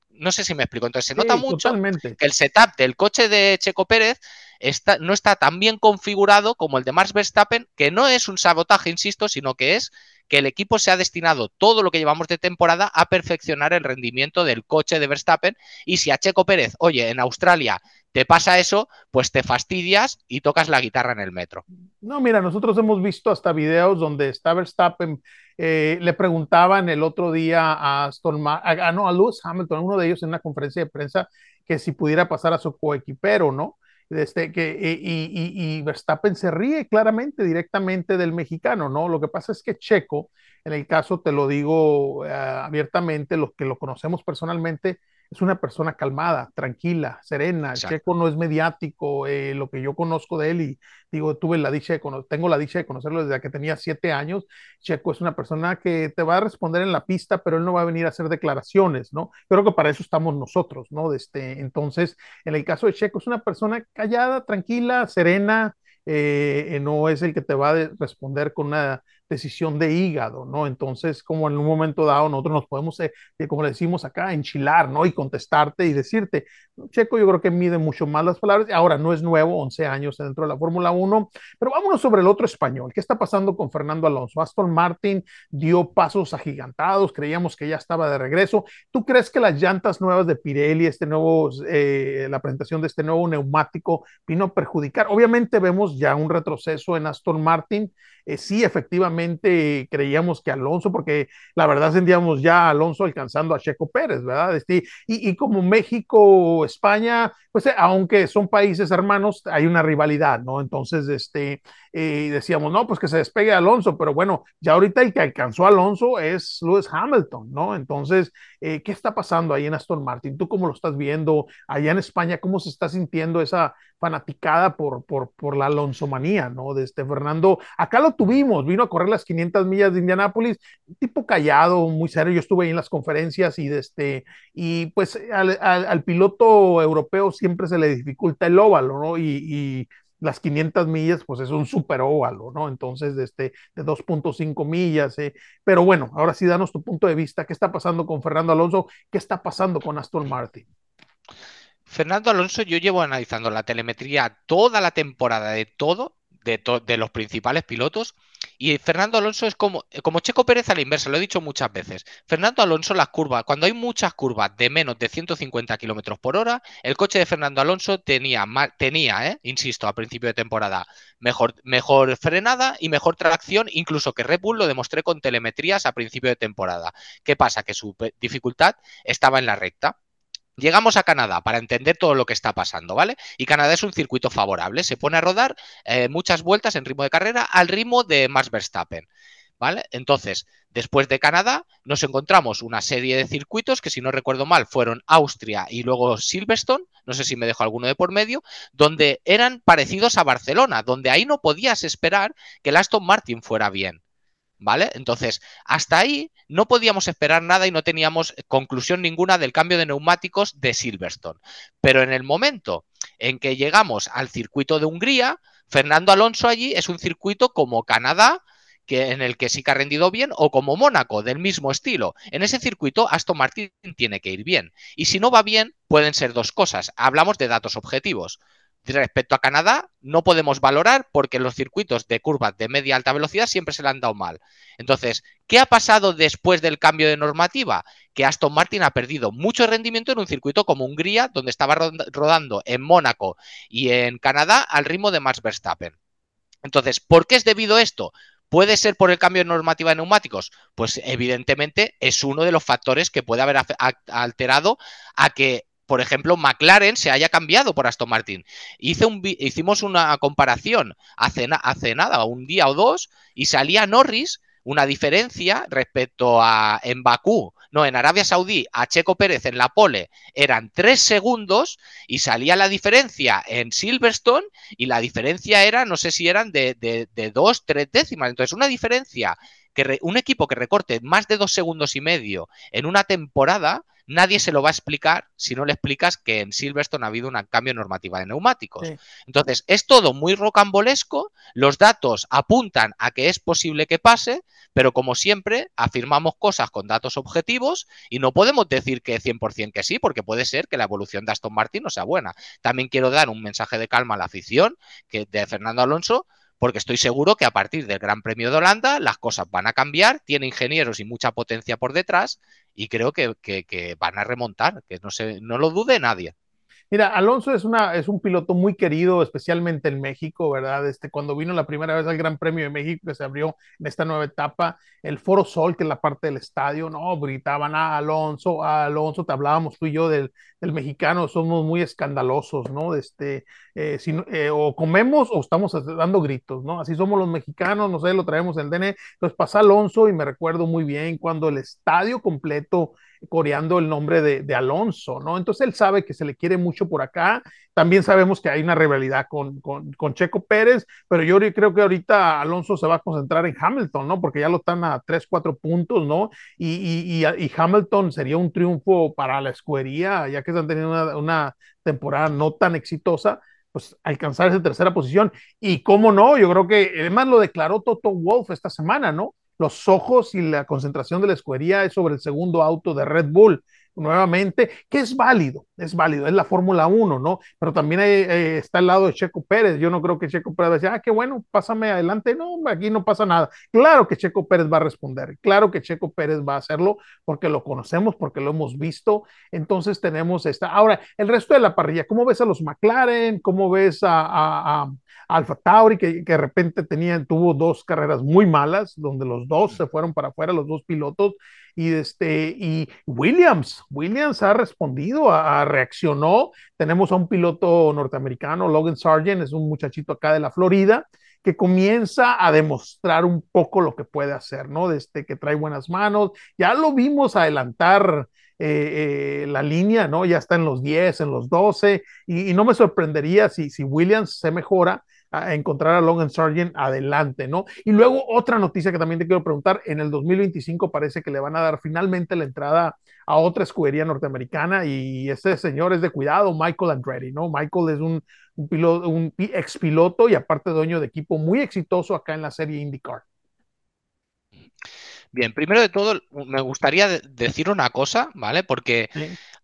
No sé si me explico. Entonces se nota mucho totalmente. que el setup del coche de Checo Pérez está, no está tan bien configurado como el de Max Verstappen, que no es un sabotaje, insisto, sino que es que el equipo se ha destinado todo lo que llevamos de temporada a perfeccionar el rendimiento del coche de Verstappen. Y si a Checo Pérez, oye, en Australia te pasa eso, pues te fastidias y tocas la guitarra en el metro. No, mira, nosotros hemos visto hasta videos donde está Verstappen, eh, le preguntaban el otro día a Aston a, no, a Lewis Hamilton, uno de ellos en una conferencia de prensa, que si pudiera pasar a su coequipero, ¿no? Este, que, y, y, y, Verstappen se ríe claramente, directamente del mexicano, ¿no? Lo que pasa es que Checo, en el caso, te lo digo uh, abiertamente, los que lo conocemos personalmente, es una persona calmada, tranquila, serena. Exacto. Checo no es mediático, eh, lo que yo conozco de él y digo, tuve la dicha de tengo la dicha de conocerlo desde que tenía siete años. Checo es una persona que te va a responder en la pista, pero él no va a venir a hacer declaraciones, ¿no? Creo que para eso estamos nosotros, ¿no? Este, entonces, en el caso de Checo, es una persona callada, tranquila, serena, eh, no es el que te va a responder con una decisión de hígado, ¿no? Entonces, como en un momento dado nosotros nos podemos, eh, como le decimos acá, enchilar, ¿no? Y contestarte y decirte, Checo yo creo que mide mucho más las palabras, ahora no es nuevo, 11 años dentro de la Fórmula 1, pero vámonos sobre el otro español, ¿qué está pasando con Fernando Alonso? Aston Martin dio pasos agigantados, creíamos que ya estaba de regreso, ¿tú crees que las llantas nuevas de Pirelli, este nuevo, eh, la presentación de este nuevo neumático vino a perjudicar? Obviamente vemos ya un retroceso en Aston Martin, eh, sí, efectivamente creíamos que Alonso, porque la verdad sentíamos ya Alonso alcanzando a Checo Pérez, ¿verdad? Este, y, y, como México, España, pues eh, aunque son países hermanos, hay una rivalidad, ¿no? Entonces, este, eh, decíamos, no, pues que se despegue Alonso, pero bueno, ya ahorita el que alcanzó Alonso es Lewis Hamilton, ¿no? Entonces, eh, ¿qué está pasando ahí en Aston Martin? ¿Tú cómo lo estás viendo? Allá en España, ¿cómo se está sintiendo esa fanaticada por, por, por la Alonso manía, ¿no? De este Fernando, acá lo tuvimos, vino a correr las 500 millas de Indianápolis, tipo callado, muy serio, yo estuve ahí en las conferencias y de este, y pues al, piloto europeo siempre se le dificulta el óvalo, ¿no? Y, y las 500 millas, pues es un super óvalo, ¿no? Entonces, de, este, de 2.5 millas. Eh. Pero bueno, ahora sí, danos tu punto de vista. ¿Qué está pasando con Fernando Alonso? ¿Qué está pasando con Aston Martin? Fernando Alonso, yo llevo analizando la telemetría toda la temporada de todo, de, to de los principales pilotos, y Fernando Alonso es como, como Checo Pérez a la inversa, lo he dicho muchas veces. Fernando Alonso, las curvas, cuando hay muchas curvas de menos de 150 kilómetros por hora, el coche de Fernando Alonso tenía, tenía eh, insisto, a principio de temporada, mejor, mejor frenada y mejor tracción, incluso que Red Bull lo demostré con telemetrías a principio de temporada. ¿Qué pasa? Que su dificultad estaba en la recta. Llegamos a Canadá para entender todo lo que está pasando, ¿vale? Y Canadá es un circuito favorable, se pone a rodar eh, muchas vueltas en ritmo de carrera al ritmo de Max Verstappen. ¿Vale? Entonces, después de Canadá, nos encontramos una serie de circuitos que, si no recuerdo mal, fueron Austria y luego Silverstone, no sé si me dejo alguno de por medio, donde eran parecidos a Barcelona, donde ahí no podías esperar que el Aston Martin fuera bien. ¿Vale? Entonces, hasta ahí no podíamos esperar nada y no teníamos conclusión ninguna del cambio de neumáticos de Silverstone. Pero en el momento en que llegamos al circuito de Hungría, Fernando Alonso allí es un circuito como Canadá, que, en el que sí que ha rendido bien, o como Mónaco, del mismo estilo. En ese circuito, Aston Martin tiene que ir bien. Y si no va bien, pueden ser dos cosas. Hablamos de datos objetivos. Respecto a Canadá, no podemos valorar porque los circuitos de curvas de media alta velocidad siempre se le han dado mal. Entonces, ¿qué ha pasado después del cambio de normativa? Que Aston Martin ha perdido mucho rendimiento en un circuito como Hungría, donde estaba rodando en Mónaco y en Canadá al ritmo de Max Verstappen. Entonces, ¿por qué es debido esto? ¿Puede ser por el cambio de normativa de neumáticos? Pues evidentemente es uno de los factores que puede haber alterado a que por ejemplo, McLaren se haya cambiado por Aston Martin. un, hicimos una comparación hace, hace nada, un día o dos, y salía Norris una diferencia respecto a en Bakú, no, en Arabia Saudí, a Checo Pérez en la pole eran tres segundos y salía la diferencia en Silverstone y la diferencia era, no sé si eran de, de, de dos, tres décimas. Entonces, una diferencia que un equipo que recorte más de dos segundos y medio en una temporada nadie se lo va a explicar si no le explicas que en Silverstone ha habido un cambio normativa de neumáticos. Entonces, es todo muy rocambolesco, los datos apuntan a que es posible que pase, pero como siempre, afirmamos cosas con datos objetivos y no podemos decir que 100% que sí, porque puede ser que la evolución de Aston Martin no sea buena. También quiero dar un mensaje de calma a la afición que de Fernando Alonso, porque estoy seguro que a partir del Gran Premio de Holanda las cosas van a cambiar, tiene ingenieros y mucha potencia por detrás y creo que, van a remontar, que no, se, no lo dude nadie. Mira, Alonso es, una, es un piloto muy querido, especialmente en México, ¿verdad? Este, cuando vino la primera vez al Gran Premio de México, que se abrió en esta nueva etapa, el Foro Sol, que es la parte del estadio, no, gritaban a Alonso, a Alonso, te hablábamos tú y yo del, del mexicano, somos muy escandalosos, ¿no? Este, eh, si, eh, o comemos o estamos dando gritos, ¿no? Así somos los mexicanos, no sé, lo traemos en DN. Entonces pasa Alonso y me recuerdo muy bien cuando el estadio completo coreando el nombre de, Alonso, ¿no? Entonces él sabe que se le quiere mucho por acá. También sabemos que hay una rivalidad con, con, Checo Pérez, pero yo creo que ahorita Alonso se va a concentrar en Hamilton, ¿no? Porque ya lo están a 3, 4 puntos, ¿no? Y, y, Hamilton sería un triunfo para la escudería, ya que están teniendo una, una temporada no tan exitosa pues alcanzar esa tercera posición. Y cómo no, yo creo que además lo declaró Toto Wolf esta semana, ¿no? Los ojos y la concentración de la escudería es sobre el segundo auto de Red Bull nuevamente, que es válido, es válido, es la Fórmula 1, ¿no? Pero también eh, está al lado de Checo Pérez. Yo no creo que Checo Pérez decir, ah, qué bueno, pásame adelante. No, aquí no pasa nada. Claro que Checo Pérez va a responder, claro que Checo Pérez va a hacerlo porque lo conocemos, porque lo hemos visto. Entonces tenemos esta. Ahora, el resto de la parrilla, ¿cómo ves a los McLaren? ¿Cómo ves a Alfa Tauri, que, que, de repente tenía, tuvo dos carreras muy malas, donde los dos se fueron para afuera, los dos pilotos, y, este, y Williams, Williams ha respondido, a, reaccionó. Tenemos a un piloto norteamericano, Logan Sargent, es un muchachito acá de la Florida, que comienza a demostrar un poco lo que puede hacer, ¿no? Desde que trae buenas manos, ya lo vimos adelantar eh, eh, la línea, ¿no? Ya está en los 10, en los 12, y, y no me sorprendería si, si Williams se mejora, a encontrar a Logan Sargent adelante, ¿no? Y luego otra noticia que también te quiero preguntar, en el 2025 parece que le van a dar finalmente la entrada a otra escudería norteamericana y ese señor es de cuidado, Michael Andretti, ¿no? Michael es un, un, piloto, un ex piloto y aparte dueño de equipo muy exitoso acá en la serie IndyCar. Bien, primero de todo, me gustaría decir una cosa, ¿vale? Porque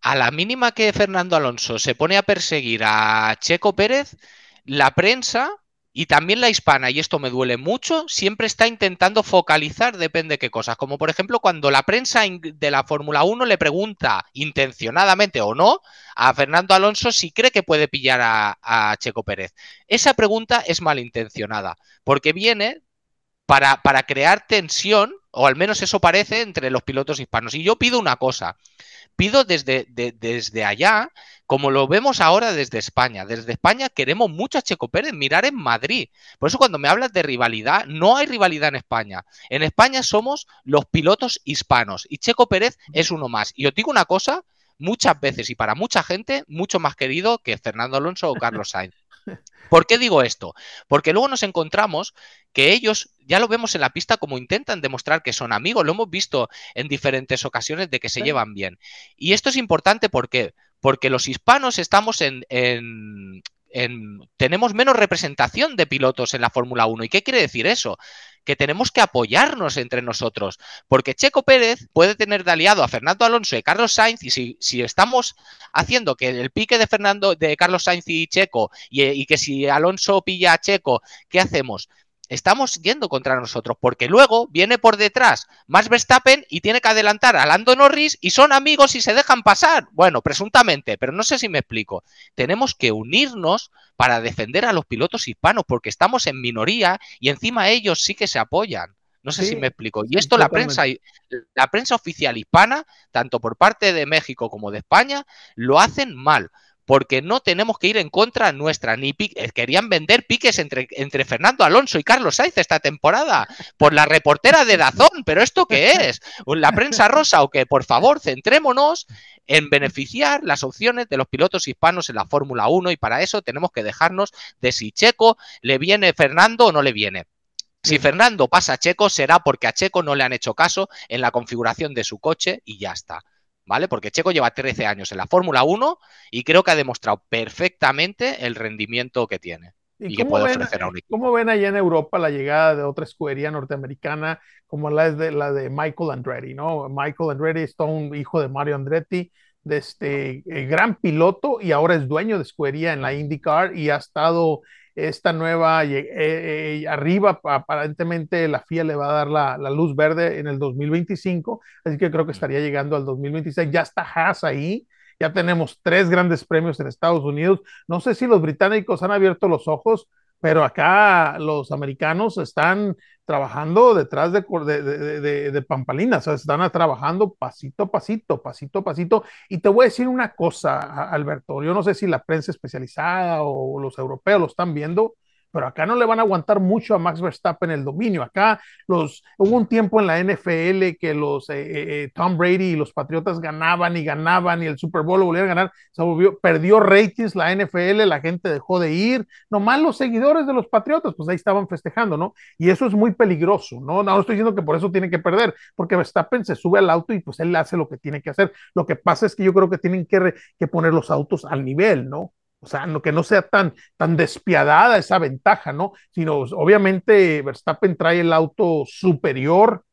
a la mínima que Fernando Alonso se pone a perseguir a Checo Pérez, la prensa y también la hispana, y esto me duele mucho, siempre está intentando focalizar depende de qué cosas. Como por ejemplo cuando la prensa de la Fórmula 1 le pregunta intencionadamente o no a Fernando Alonso si cree que puede pillar a, Checo Pérez. Esa pregunta es malintencionada, porque viene para, para crear tensión, o al menos eso parece, entre los pilotos hispanos. Y yo pido una cosa pido desde, desde allá, como lo vemos ahora desde España. Desde España queremos mucho a Checo Pérez, mirar en Madrid. Por eso cuando me hablas de rivalidad, no hay rivalidad en España. En España somos los pilotos hispanos y Checo Pérez es uno más. Y os digo una cosa, muchas veces y para mucha gente, mucho más querido que Fernando Alonso o Carlos Sainz. ¿Por qué digo esto? Porque luego nos encontramos que ellos, ya lo vemos en la pista, como intentan demostrar que son amigos, lo hemos visto en diferentes ocasiones de que se llevan bien. Y esto es importante porque, porque los hispanos estamos en, en, tenemos menos representación de pilotos en la Fórmula 1. ¿Y qué quiere decir eso? Que tenemos que apoyarnos entre nosotros, porque Checo Pérez puede tener de aliado a Fernando Alonso y Carlos Sainz, y si, si estamos haciendo que el pique de Fernando, de Carlos Sainz y Checo, y, y que si Alonso pilla a Checo, ¿qué hacemos? Estamos yendo contra nosotros, porque luego viene por detrás Max Verstappen y tiene que adelantar a Lando Norris y son amigos y se dejan pasar. Bueno, presuntamente, pero no sé si me explico. Tenemos que unirnos para defender a los pilotos hispanos, porque estamos en minoría y encima ellos sí que se apoyan. No sé si me explico. Y esto la prensa, la prensa oficial hispana, tanto por parte de México como de España, lo hacen mal porque no tenemos que ir en contra nuestra. Ni eh, querían vender piques entre, entre Fernando Alonso y Carlos Sainz esta temporada por la reportera de Dazón. ¿Pero esto qué es? ¿La prensa rosa o qué? Por favor, centrémonos en beneficiar las opciones de los pilotos hispanos en la Fórmula 1 y para eso tenemos que dejarnos de si Checo le viene Fernando o no le viene. Si Fernando pasa a Checo será porque a Checo no le han hecho caso en la configuración de su coche y ya está. ¿Vale? Porque Checo lleva 13 años en la Fórmula 1 y creo que ha demostrado perfectamente el rendimiento que tiene. ¿Y, que puede ofrecer a un equipo. ¿Cómo ven allá en Europa la llegada de otra escudería norteamericana como la de, la de Michael Andretti, ¿no? Michael Andretti es todo un hijo de Mario Andretti, de este eh, gran piloto y ahora es dueño de escudería en la IndyCar y ha estado esta nueva eh, eh, arriba, aparentemente la FIA le va a dar la, la, luz verde en el 2025, así que creo que estaría llegando al 2026. Ya está Haas ahí, ya tenemos tres grandes premios en Estados Unidos. No sé si los británicos han abierto los ojos, pero acá los americanos están trabajando detrás de, de, de, pampalinas, o sea, están trabajando pasito a pasito, pasito a pasito. Y te voy a decir una cosa, Alberto, yo no sé si la prensa especializada o los europeos lo están viendo, pero acá no le van a aguantar mucho a Max Verstappen el dominio. Acá los, hubo un tiempo en la NFL que los eh, eh, eh, Tom Brady y los Patriotas ganaban y ganaban y el Super Bowl lo volvieron a ganar, se volvió, perdió ratings la NFL, la gente dejó de ir, nomás los seguidores de los Patriotas, pues ahí estaban festejando, ¿no? Y eso es muy peligroso, ¿no? No, estoy diciendo que por eso tiene que perder, porque Verstappen se sube al auto y pues él hace lo que tiene que hacer. Lo que pasa es que yo creo que tienen que, que poner los autos al nivel, ¿no? O sea, no, que no sea tan, tan despiadada esa ventaja, ¿no? Sino, obviamente, Verstappen trae el auto superior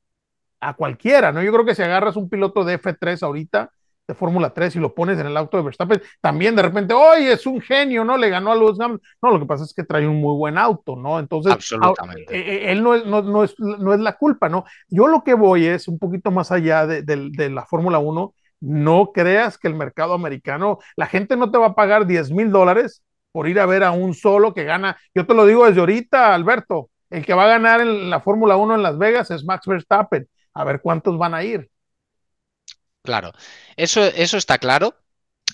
a cualquiera, ¿no? Yo creo que si agarras un piloto de F3 ahorita, de Fórmula 3, y lo pones en el auto de Verstappen, también de repente, oye, es un genio, ¿no? Le ganó a los No, lo que pasa es que trae un muy buen auto, ¿no? Entonces, Absolutamente. Eh, eh, él no es, no, no, es, no es la culpa, ¿no? Yo lo que voy es un poquito más allá de, de, de la Fórmula 1 no creas que el mercado americano, la gente no te va a pagar 10 mil dólares por ir a ver a un solo que gana. Yo te lo digo desde ahorita, Alberto, el que va a ganar en la Fórmula 1 en Las Vegas es Max Verstappen. A ver cuántos van a ir. Claro, eso, eso está claro.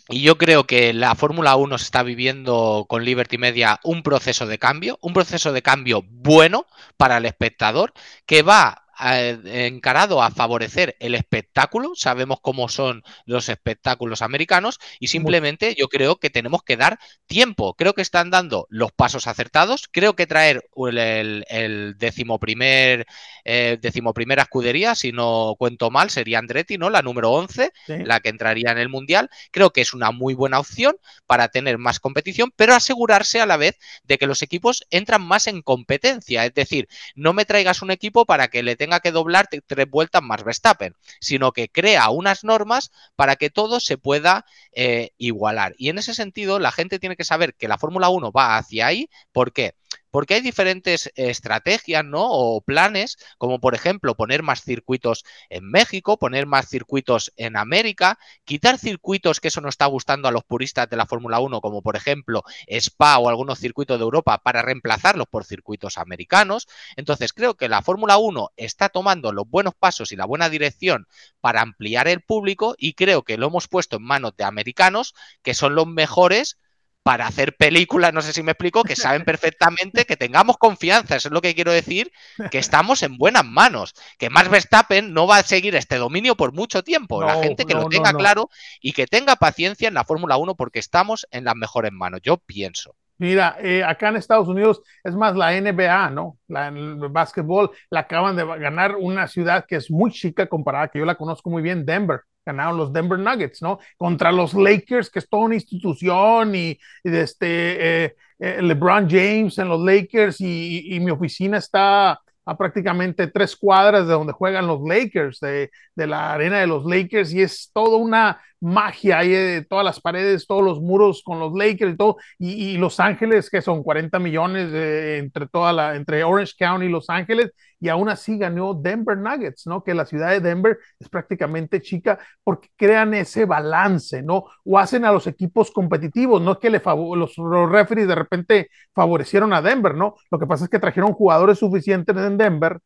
Y yo creo que la Fórmula 1 está viviendo con Liberty Media un proceso de cambio, un proceso de cambio bueno para el espectador que va encarado a favorecer el espectáculo, sabemos cómo son los espectáculos americanos y simplemente yo creo que tenemos que dar tiempo, creo que están dando los pasos acertados, creo que traer el, el, decimoprimer, eh, decimoprimera escudería, si no cuento mal, sería Andretti, ¿no? La número 11, la que entraría en el Mundial, creo que es una muy buena opción para tener más competición, pero asegurarse a la vez de que los equipos entran más en competencia, es decir, no me traigas un equipo para que le tenga tenga que doblar tres vueltas más Verstappen, sino que crea unas normas para que todo se pueda eh, igualar. Y en ese sentido, la gente tiene que saber que la Fórmula 1 va hacia ahí. ¿Por qué? Porque hay diferentes estrategias, ¿no? O planes, como por ejemplo poner más circuitos en México, poner más circuitos en América, quitar circuitos que eso no está gustando a los puristas de la Fórmula 1, como por ejemplo Spa o algunos circuitos de Europa, para reemplazarlos por circuitos americanos. Entonces creo que la Fórmula 1 está tomando los buenos pasos y la buena dirección para ampliar el público y creo que lo hemos puesto en manos de americanos, que son los mejores para hacer películas, no sé si me explico, que saben perfectamente que tengamos confianza, eso es lo que quiero decir, que estamos en buenas manos, que Max Verstappen no va a seguir este dominio por mucho tiempo, la gente que lo tenga claro y que tenga paciencia en la Fórmula 1 porque estamos en las mejores manos, yo pienso. Mira, eh, acá en Estados Unidos, es más, la NBA, ¿no? La, el básquetbol, la acaban de ganar una ciudad que es muy chica comparada, que yo la conozco muy bien, Denver. Ganaron los Denver Nuggets, ¿no? Contra los Lakers, que es toda una institución, y, este, eh, eh, LeBron James en los Lakers, y, y mi oficina está a prácticamente tres cuadras de donde juegan los Lakers, de, de, la arena de los Lakers, y es toda una magia ahí de todas las paredes, todos los muros con los Lakers y todo, y, Los Ángeles, que son 40 millones de, entre toda la, entre Orange County y Los Ángeles, y aún así ganó Denver Nuggets, ¿no? Que la ciudad de Denver es prácticamente chica porque crean ese balance, ¿no? O hacen a los equipos competitivos, no es que le los, los referees de repente favorecieron a Denver, ¿no? Lo que pasa es que trajeron jugadores suficientes en Denver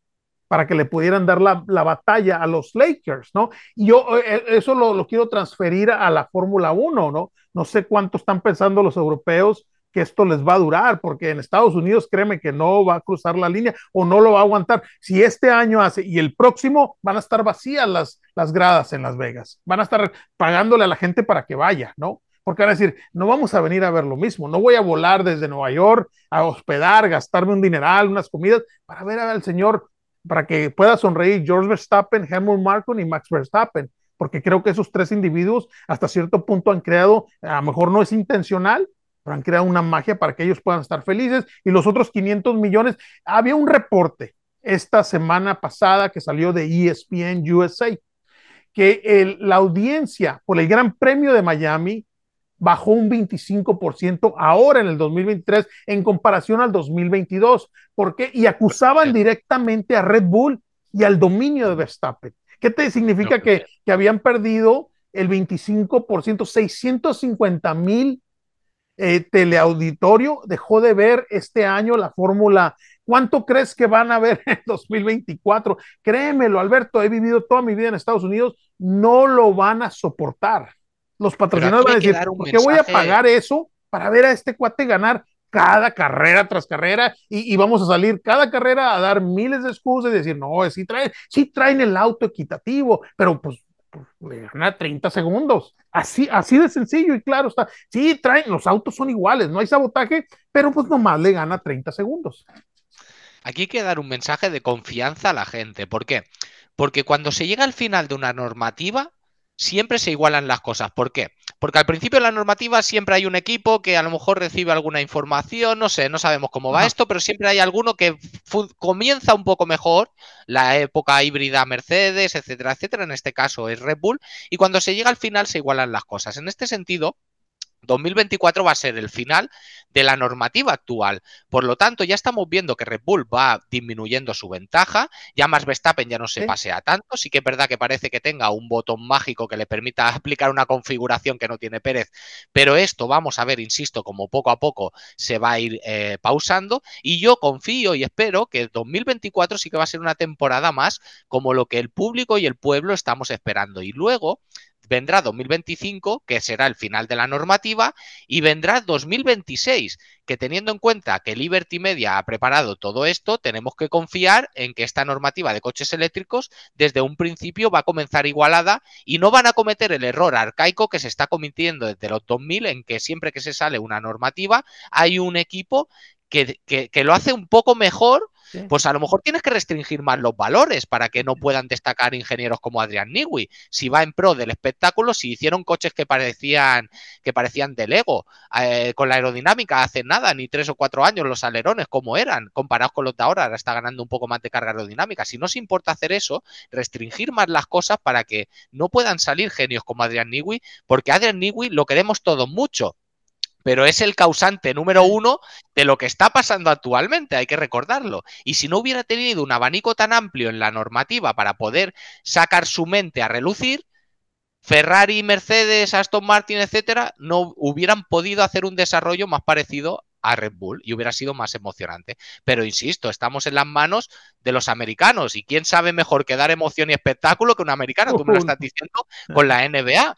para que le pudieran dar la, la, batalla a los Lakers, ¿no? Y yo eh, eh, eso lo, lo quiero transferir a la Fórmula 1, ¿no? No sé cuánto están pensando los europeos que esto les va a durar, porque en Estados Unidos créeme que no va a cruzar la línea o no lo va a aguantar. Si este año hace y el próximo van a estar vacías las, las gradas en Las Vegas, van a estar pagándole a la gente para que vaya, ¿no? Porque van a decir, no vamos a venir a ver lo mismo, no voy a volar desde Nueva York a hospedar, gastarme un dineral, unas comidas, para ver al señor, para que pueda sonreír George Verstappen, Helmut Marko y Max Verstappen, porque creo que esos tres individuos hasta cierto punto han creado, a lo mejor no es intencional, pero han creado una magia para que ellos puedan estar felices. Y los otros 500 millones, había un reporte esta semana pasada que salió de ESPN USA, que la audiencia por el Gran Premio de Miami bajó un 25% ahora en el 2023 en comparación al 2022. ¿Por qué? Y acusaban directamente a Red Bull y al dominio de Verstappen. ¿Qué te significa no, que, que habían perdido el 25%, 650 mil eh, teleauditorio dejó de ver este año la fórmula. ¿Cuánto crees que van a ver en 2024? Créemelo, Alberto, he vivido toda mi vida en Estados Unidos, no lo van a soportar. Los patrocinadores van a decir, ¿por qué voy a pagar eso para ver a este cuate ganar cada carrera tras carrera y, y, vamos a salir cada carrera a dar miles de excusas y decir, no, sí traen, sí traen el auto equitativo, pero pues le gana 30 segundos. Así, así de sencillo y claro está. Sí, traen, los autos son iguales, no hay sabotaje, pero pues nomás le gana 30 segundos. Aquí hay que dar un mensaje de confianza a la gente. ¿Por qué? Porque cuando se llega al final de una normativa, siempre se igualan las cosas. ¿Por qué? Porque al principio de la normativa siempre hay un equipo que a lo mejor recibe alguna información, no sé, no sabemos cómo va esto, pero siempre hay alguno que comienza un poco mejor, la época híbrida Mercedes, etcétera, etcétera, en este caso es Red Bull, y cuando se llega al final se igualan las cosas. En este sentido, 2024 va a ser el final de la normativa actual. Por lo tanto, ya estamos viendo que Red Bull va disminuyendo su ventaja. Ya más Verstappen ya no se pasea tanto. Sí que es verdad que parece que tenga un botón mágico que le permita aplicar una configuración que no tiene Pérez. Pero esto vamos a ver, insisto, como poco a poco se va a ir eh, pausando. Y yo confío y espero que 2024 sí que va a ser una temporada más como lo que el público y el pueblo estamos esperando. Y luego vendrá 2025, que será el final de la normativa, y vendrá 2026, que teniendo en cuenta que Liberty Media ha preparado todo esto, tenemos que confiar en que esta normativa de coches eléctricos desde un principio va a comenzar igualada y no van a cometer el error arcaico que se está cometiendo desde los 2000, en que siempre que se sale una normativa hay un equipo que, que, que lo hace un poco mejor Sí. Pues a lo mejor tienes que restringir más los valores para que no puedan destacar ingenieros como Adrián Newey. Si va en pro del espectáculo, si hicieron coches que parecían que parecían de Lego, eh, con la aerodinámica hace nada, ni tres o cuatro años los alerones como eran, comparados con los de ahora, ahora está ganando un poco más de carga aerodinámica. Si no os importa hacer eso, restringir más las cosas para que no puedan salir genios como Adrián Newey, porque Adrián Newey lo queremos todos mucho, pero es el causante número uno de lo que está pasando actualmente, hay que recordarlo. Y si no hubiera tenido un abanico tan amplio en la normativa para poder sacar su mente a relucir, Ferrari, Mercedes, Aston Martin, etcétera, no hubieran podido hacer un desarrollo más parecido a Red Bull y hubiera sido más emocionante. Pero insisto, estamos en las manos de los americanos y quién sabe mejor que dar emoción y espectáculo que un americano, tú me lo estás diciendo con la NBA.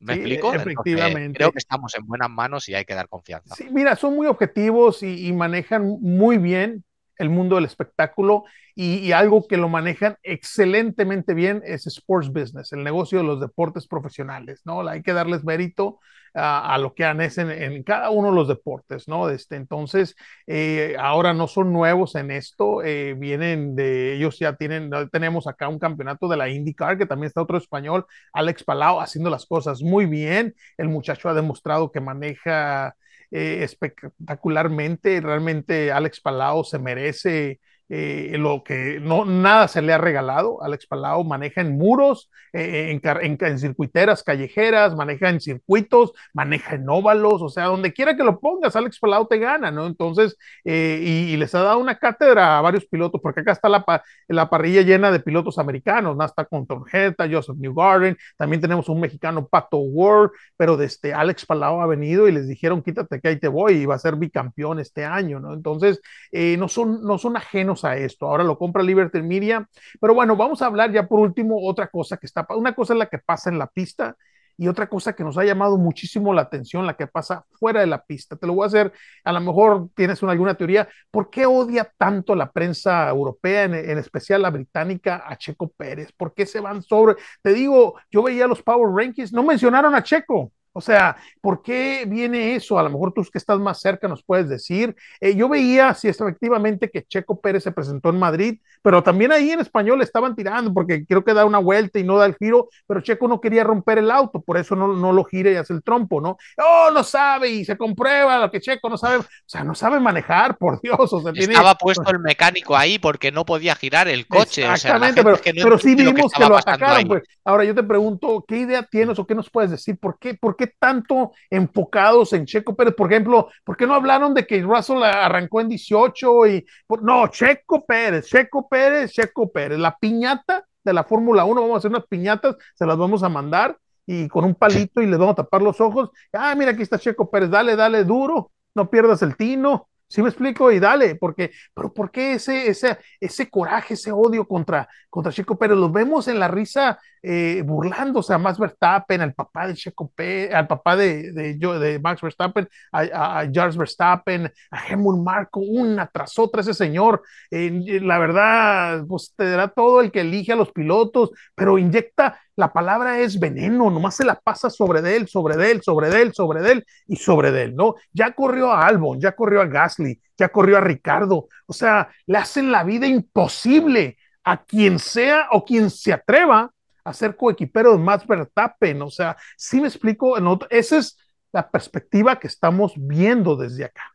¿Me explico? Efectivamente. creo que estamos en buenas manos y hay que dar confianza. Sí, mira, son muy objetivos y, manejan muy bien el mundo del espectáculo y, algo que lo manejan excelentemente bien es sports business, el negocio de los deportes profesionales, ¿no? Hay que darles mérito a, lo que han en, cada uno de los deportes, ¿no? Este, entonces, eh, ahora no son nuevos en esto, eh, vienen de, ellos ya tienen, tenemos acá un campeonato de la IndyCar, que también está otro español, Alex Palau, haciendo las cosas muy bien, el muchacho ha demostrado que maneja eh, espectacularmente, realmente Alex Palau se merece eh, lo que no, nada se le ha regalado. Alex Palau maneja en muros, eh, en, en, circuiteras callejeras, maneja en circuitos, maneja en óvalos, o sea, donde quiera que lo pongas, Alex Palau te gana, ¿no? Entonces, eh, y, les ha dado una cátedra a varios pilotos, porque acá está la, la parrilla llena de pilotos americanos, ¿no? Está con Tom Heta, Joseph Newgarden, también tenemos un mexicano, Pato Ward, pero desde este, Alex Palau ha venido y les dijeron, quítate que ahí te voy, y va a ser bicampeón este año, ¿no? Entonces, no, son, no son ajenos a esto. Ahora lo compra Liberty Media. Pero bueno, vamos a hablar ya por último otra cosa que está, una cosa es la que pasa en la pista y otra cosa que nos ha llamado muchísimo la atención, la que pasa fuera de la pista. Te lo voy a hacer, a lo mejor tienes una, alguna teoría, ¿por qué odia tanto la prensa europea, en, en, especial la británica, a Checo Pérez? ¿Por qué se van sobre? Te digo, yo veía los Power Rankings, no mencionaron a Checo. O sea, ¿por qué viene eso? A lo mejor tú que estás más cerca nos puedes decir. Eh, yo veía, sí, efectivamente, que Checo Pérez se presentó en Madrid, pero también ahí en español estaban tirando, porque creo que da una vuelta y no da el giro, pero Checo no quería romper el auto, por eso no, no lo gira y hace el trompo, ¿no? Oh, no sabe y se comprueba lo que Checo no sabe, o sea, no sabe manejar, por Dios. O sea, Estaba puesto el mecánico ahí porque no podía girar el coche. Exactamente, pero, pero sí vimos que, lo atacaron. Pues. Ahora yo te pregunto, ¿qué idea tienes o qué nos puedes decir? ¿Por qué? ¿Por qué tanto enfocados en Checo Pérez? Por ejemplo, ¿por qué no hablaron de que Russell arrancó en 18 y no, Checo Pérez, Checo Pérez, Checo Pérez, la piñata de la Fórmula 1, vamos a hacer unas piñatas, se las vamos a mandar y con un palito y le vamos a tapar los ojos. Ah, mira, aquí está Checo Pérez, dale, dale duro, no pierdas el tino. ¿Sí me explico? Y dale, porque, pero ¿por qué ese, ese, ese coraje, ese odio contra, contra Checo Pérez? Lo vemos en la risa eh, burlándose a Max Verstappen, al papá de Checo al papá de, de, de Max Verstappen, a, a, Charles Verstappen, a Helmut Marco, una tras otra ese señor. La verdad, pues te dará todo el que elige a los pilotos, pero inyecta, la palabra es veneno, nomás se la pasa sobre de él, sobre de él, sobre de él, sobre de él y sobre de él, ¿no? Ya corrió a Albon, ya corrió a Gasly, ya corrió a Ricardo, o sea, le hacen la vida imposible a quien sea o quien se atreva hacer coequiperos más Verstappen, o sea, si me explico, esa es la perspectiva que estamos viendo desde acá.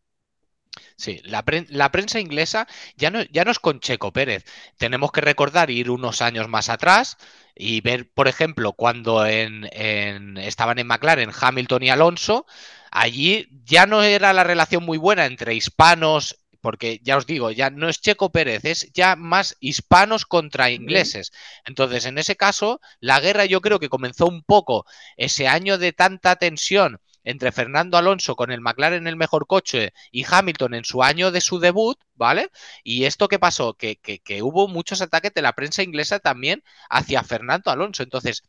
Sí, la, prensa inglesa ya no, es con Checo Pérez. Tenemos que recordar ir unos años más atrás y ver, por ejemplo, cuando en, estaban en McLaren Hamilton y Alonso, allí ya no era la relación muy buena entre hispanos porque ya os digo, ya no es Checo Pérez, es ya más hispanos contra ingleses. Entonces, en ese caso, la guerra yo creo que comenzó un poco ese año de tanta tensión entre Fernando Alonso con el McLaren el mejor coche y Hamilton en su año de su debut, ¿vale? Y esto qué pasó, que, que, que hubo muchos ataques de la prensa inglesa también hacia Fernando Alonso. Entonces,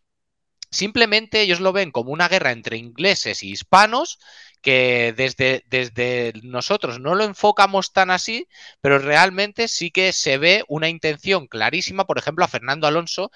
Simplemente ellos lo ven como una guerra entre ingleses y hispanos que desde, desde nosotros no lo enfocamos tan así, pero realmente sí que se ve una intención clarísima. Por ejemplo, a Fernando Alonso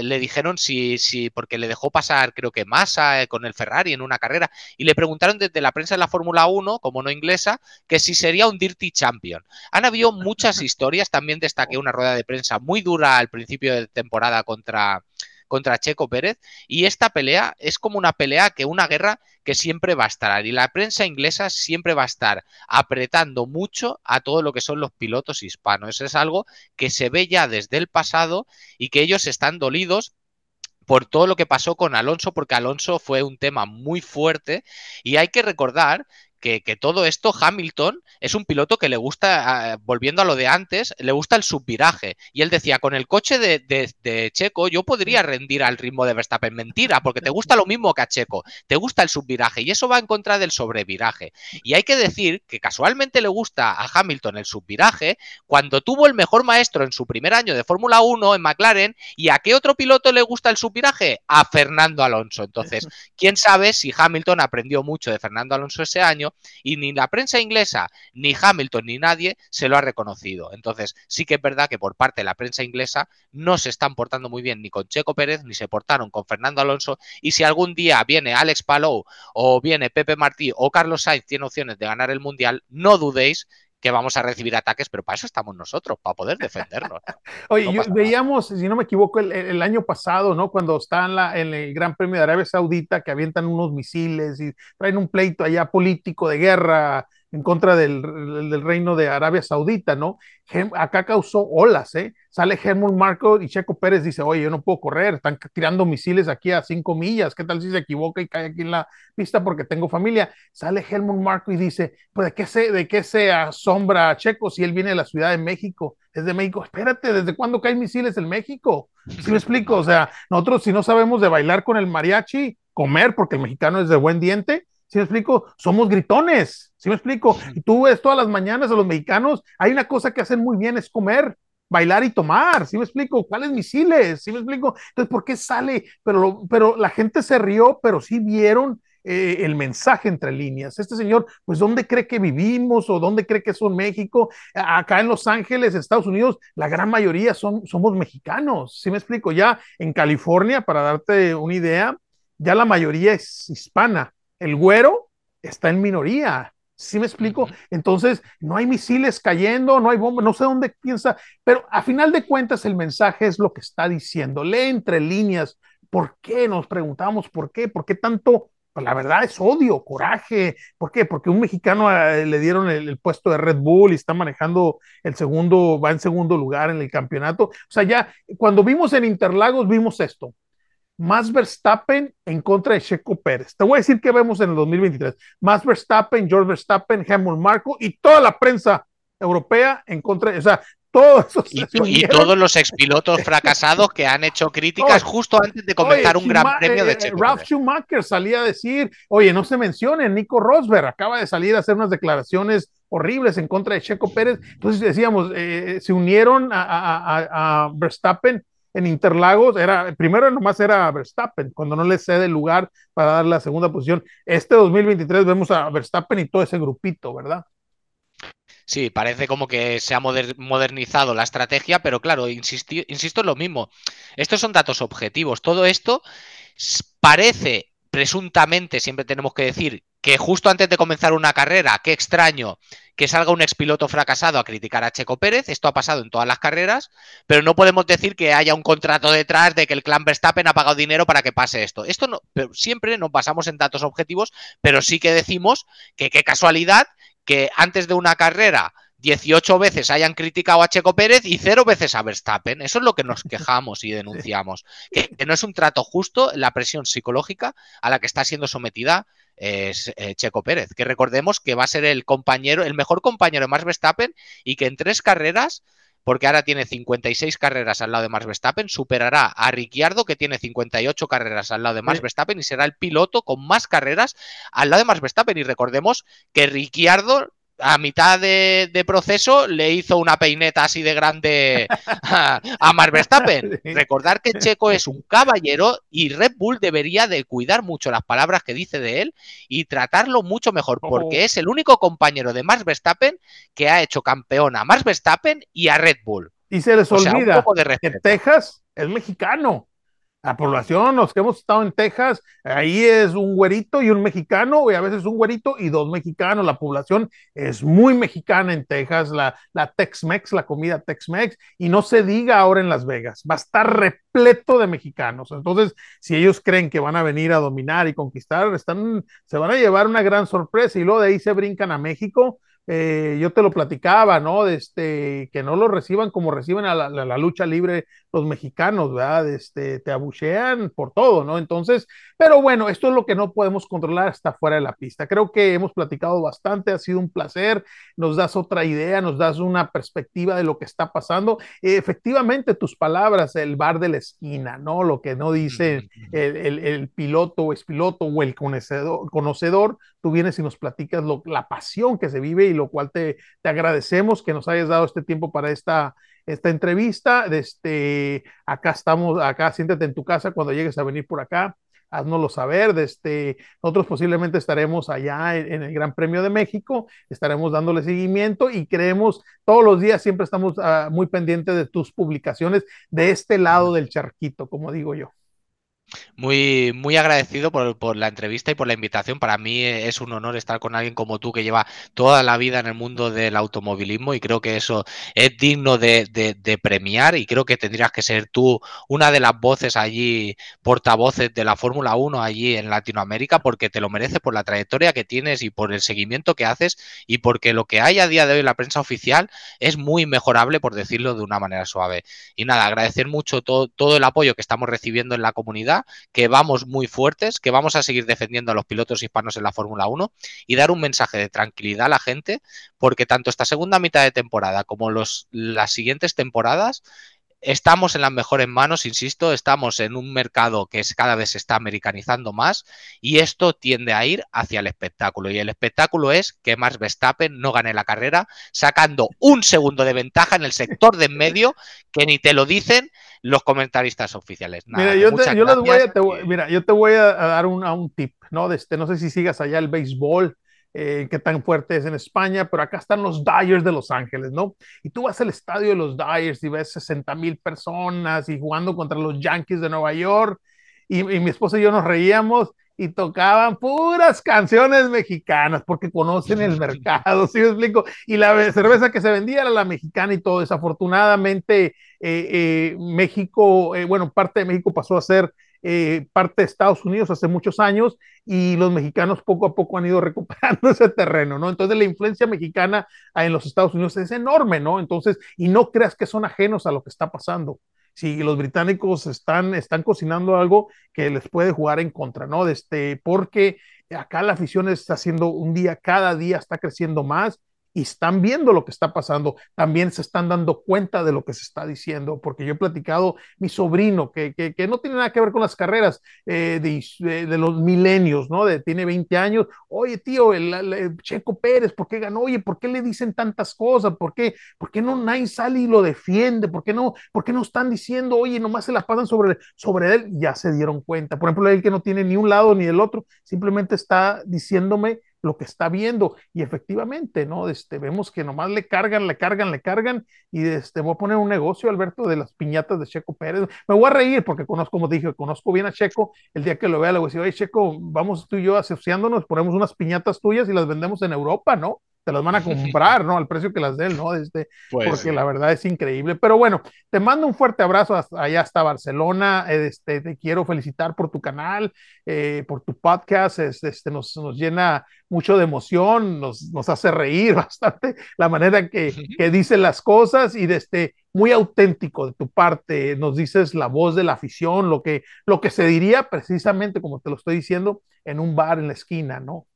le dijeron si, si, porque le dejó pasar, creo que Massa eh, con el Ferrari en una carrera, y le preguntaron desde la prensa de la Fórmula 1, como no inglesa, que si sería un Dirty Champion. Han habido muchas historias, también destaqué una rueda de prensa muy dura al principio de temporada contra contra Checo Pérez y esta pelea es como una pelea que una guerra que siempre va a estar y la prensa inglesa siempre va a estar apretando mucho a todo lo que son los pilotos hispanos. Es algo que se ve ya desde el pasado y que ellos están dolidos por todo lo que pasó con Alonso, porque Alonso fue un tema muy fuerte y hay que recordar que, todo esto, Hamilton es un piloto que le gusta, ah, volviendo a lo de antes, le gusta el subviraje. Y él decía, con el coche de, Checo yo podría rendir al ritmo de Verstappen. Mentira, porque te gusta lo mismo que a Checo, te gusta el subviraje y eso va en contra del sobreviraje. Y hay que decir que casualmente le gusta a Hamilton el subviraje cuando tuvo el mejor maestro en su primer año de Fórmula 1 en McLaren. ¿Y a qué otro piloto le gusta el subviraje? A Fernando Alonso. Entonces, quién sabe si Hamilton aprendió mucho de Fernando Alonso ese año y ni la prensa inglesa, ni Hamilton, ni nadie se lo ha reconocido. Entonces, sí que es verdad que por parte de la prensa inglesa no se están portando muy bien ni con Checo Pérez, ni se portaron con Fernando Alonso. Y si algún día viene Alex Palou o viene Pepe Martí o Carlos Sainz tiene opciones de ganar el Mundial, no dudéis que vamos a recibir ataques, pero para eso estamos nosotros, para poder defendernos. Oye, veíamos, si no me equivoco, el, año pasado, ¿no? Cuando está en, la, en, el Gran Premio de Arabia Saudita, que avientan unos misiles y traen un pleito allá político de guerra en contra del, del reino de Arabia Saudita, ¿no? acá causó olas, ¿eh? Sale Helmut Marco y Checo Pérez dice, oye, yo no puedo correr, están tirando misiles aquí a cinco millas, ¿qué tal si se equivoca y cae aquí en la pista porque tengo familia? Sale Helmut Marco y dice, pues de qué se, de qué se asombra Checo si él viene de la Ciudad de México, es de México, espérate, ¿desde cuándo caen misiles en México? ¿Sí me explico? O sea, nosotros si no sabemos de bailar con el mariachi, comer, porque el mexicano es de buen diente, ¿Sí me explico? Somos gritones, ¿sí me explico? Y tú ves todas las mañanas a los mexicanos, hay una cosa que hacen muy bien, es comer, bailar y tomar, ¿sí me explico? ¿Cuáles misiles? ¿Sí me explico? Entonces, ¿por qué sale? Pero, pero la gente se rió, pero sí vieron eh, el mensaje entre líneas. Este señor, pues, ¿dónde cree que vivimos o dónde cree que son México? Acá en Los Ángeles, Estados Unidos, la gran mayoría son, somos mexicanos, ¿sí me explico? Ya en California, para darte una idea, ya la mayoría es hispana el güero está en minoría. ¿Sí me explico? Entonces, no hay misiles cayendo, no hay bombas, no sé dónde piensa, pero a final de cuentas el mensaje es lo que está diciendo. Lee entre líneas. ¿Por qué? Nos preguntamos por qué, por qué tanto, pues la verdad es odio, coraje. ¿Por qué? Porque un mexicano eh, le dieron el, el, puesto de Red Bull y está manejando el segundo, va en segundo lugar en el campeonato. O sea, ya cuando vimos en Interlagos, vimos esto más Verstappen en contra de Checo Pérez. Te voy a decir que vemos en el 2023. Más Verstappen, George Verstappen, Helmut Marco y toda la prensa europea en contra, o sea, todos y, todos los expilotos fracasados que han hecho críticas justo antes de comenzar un gran premio de eh, Checo. Ralph Schumacher salía a decir, oye, no se mencione, Nico Rosberg acaba de salir a hacer unas declaraciones horribles en contra de Checo Pérez. Entonces decíamos, eh, se unieron a, a Verstappen en Interlagos era, primero nomás era Verstappen, cuando no le cede lugar para dar la segunda posición. Este 2023 vemos a Verstappen y todo ese grupito, ¿verdad? Sí, parece como que se ha modernizado la estrategia, pero claro, insisto en lo mismo. Estos son datos objetivos. Todo esto parece presuntamente, siempre tenemos que decir, que justo antes de comenzar una carrera, qué extraño que salga un expiloto fracasado a criticar a Checo Pérez, esto ha pasado en todas las carreras, pero no podemos decir que haya un contrato detrás de que el clan Verstappen ha pagado dinero para que pase esto. Esto no, pero siempre nos basamos en datos objetivos, pero sí que decimos que qué casualidad que antes de una carrera 18 veces hayan criticado a Checo Pérez y cero veces a Verstappen. Eso es lo que nos quejamos y denunciamos. Que, no es un trato justo la presión psicológica a la que está siendo sometida es eh, Checo Pérez, que recordemos que va a ser el compañero, el mejor compañero de Max Verstappen y que en tres carreras, porque ahora tiene 56 carreras al lado de Max Verstappen, superará a Ricciardo que tiene 58 carreras al lado de Max Verstappen y será el piloto con más carreras al lado de Max Verstappen. Y recordemos que Ricciardo a mitad de, proceso le hizo una peineta así de grande a, a Verstappen. Recordar que Checo es un caballero y Red Bull debería de cuidar mucho las palabras que dice de él y tratarlo mucho mejor, porque es el único compañero de Max Verstappen que ha hecho campeón a Max Verstappen y a Red Bull. Y se les olvida que Texas es mexicano. La población, los que hemos estado en Texas, ahí es un güerito y un mexicano, y a veces un güerito y dos mexicanos. La población es muy mexicana en Texas, la, la Tex-Mex, la comida Tex-Mex, y no se diga ahora en Las Vegas, va a estar repleto de mexicanos. Entonces, si ellos creen que van a venir a dominar y conquistar, están, se van a llevar una gran sorpresa y luego de ahí se brincan a México eh, yo te lo platicaba, ¿no? De este, que no lo reciban como reciben a la, lucha libre los mexicanos, ¿verdad? Este, te abuchean por todo, ¿no? Entonces, pero bueno, esto es lo que no podemos controlar, está fuera de la pista. Creo que hemos platicado bastante, ha sido un placer, nos das otra idea, nos das una perspectiva de lo que está pasando. efectivamente, tus palabras, el bar de la esquina, ¿no? Lo que no dice el, el, el piloto o piloto o el conocedor, conocedor, tú vienes y nos platicas lo, la pasión que se vive y lo cual te, te agradecemos que nos hayas dado este tiempo para esta esta entrevista. Este, acá estamos, acá siéntate en tu casa cuando llegues a venir por acá, haznoslo saber. Este, nosotros posiblemente estaremos allá en, el Gran Premio de México, estaremos dándole seguimiento y creemos todos los días, siempre estamos uh, muy pendientes de tus publicaciones de este lado del charquito, como digo yo. Muy, muy agradecido por, por, la entrevista y por la invitación. Para mí es un honor estar con alguien como tú que lleva toda la vida en el mundo del automovilismo y creo que eso es digno de, de, premiar y creo que tendrías que ser tú una de las voces allí, portavoces de la Fórmula 1 allí en Latinoamérica porque te lo mereces por la trayectoria que tienes y por el seguimiento que haces y porque lo que hay a día de hoy en la prensa oficial es muy mejorable por decirlo de una manera suave. Y nada, agradecer mucho todo el apoyo que estamos recibiendo en la comunidad que vamos muy fuertes, que vamos a seguir defendiendo a los pilotos hispanos en la Fórmula 1 y dar un mensaje de tranquilidad a la gente, porque tanto esta segunda mitad de temporada como los, las siguientes temporadas estamos en las mejores manos, insisto, estamos en un mercado que es, cada vez se está americanizando más y esto tiende a ir hacia el espectáculo. Y el espectáculo es que Max Verstappen no gane la carrera sacando un segundo de ventaja en el sector de en medio que ni te lo dicen los comentaristas oficiales. mira, yo te, yo voy a, te, mira, yo te voy a, dar un, a un tip, ¿no? De este, no sé si sigas allá el béisbol, eh, qué tan fuerte es en España, pero acá están los Dyers de Los Ángeles, ¿no? Y tú vas al estadio de los Dyers y ves 60 mil personas y jugando contra los Yankees de Nueva York. Y, y, mi esposa y yo nos reíamos y tocaban puras canciones mexicanas porque conocen el mercado, ¿sí me explico? Y la cerveza que se vendía era la mexicana y todo. Desafortunadamente, eh, eh, México, eh, bueno, parte de México pasó a ser eh, parte de Estados Unidos hace muchos años y los mexicanos poco a poco han ido recuperando ese terreno, ¿no? Entonces la influencia mexicana en los Estados Unidos es enorme, ¿no? Entonces, y no creas que son ajenos a lo que está pasando si los británicos están, están cocinando algo que les puede jugar en contra, ¿no? Este, porque acá la afición está haciendo un día, cada día está creciendo más y están viendo lo que está pasando, también se están dando cuenta de lo que se está diciendo, porque yo he platicado, mi sobrino, que, que, que no tiene nada que ver con las carreras eh, de, los milenios, ¿no? Tiene 20 años, oye tío, el, Checo Pérez, ¿por qué ganó? Oye, ¿por qué le dicen tantas cosas? ¿Por qué, por qué no nadie sale y lo defiende? ¿Por qué no, por qué no están diciendo, oye, nomás se las pasan sobre, sobre él? Ya se dieron cuenta. Por ejemplo, él que no tiene ni un lado ni el otro, simplemente está diciéndome lo que está viendo. Y efectivamente, ¿no? Este, vemos que nomás le cargan, le cargan, le cargan. Y este, voy a poner un negocio, Alberto, de las piñatas de Checo Pérez. Me voy a reír porque conozco, como dije, conozco bien a Checo. El día que lo vea, le voy a decir, oye, Checo, vamos tú y yo asociándonos, ponemos unas piñatas tuyas y las vendemos en Europa, ¿no? Te las van a comprar, ¿no? Al precio que las den, ¿no? Este, pues, porque la verdad es increíble. Pero bueno, te mando un fuerte abrazo hasta allá hasta Barcelona. Este, te quiero felicitar por tu canal, eh, por tu podcast. Este, nos, nos llena mucho de emoción, nos, nos hace reír bastante la manera que, que dicen las cosas y de este, muy auténtico de tu parte. Nos dices la voz de la afición, lo que, lo que se diría precisamente, como te lo estoy diciendo, en un bar en la esquina, ¿no?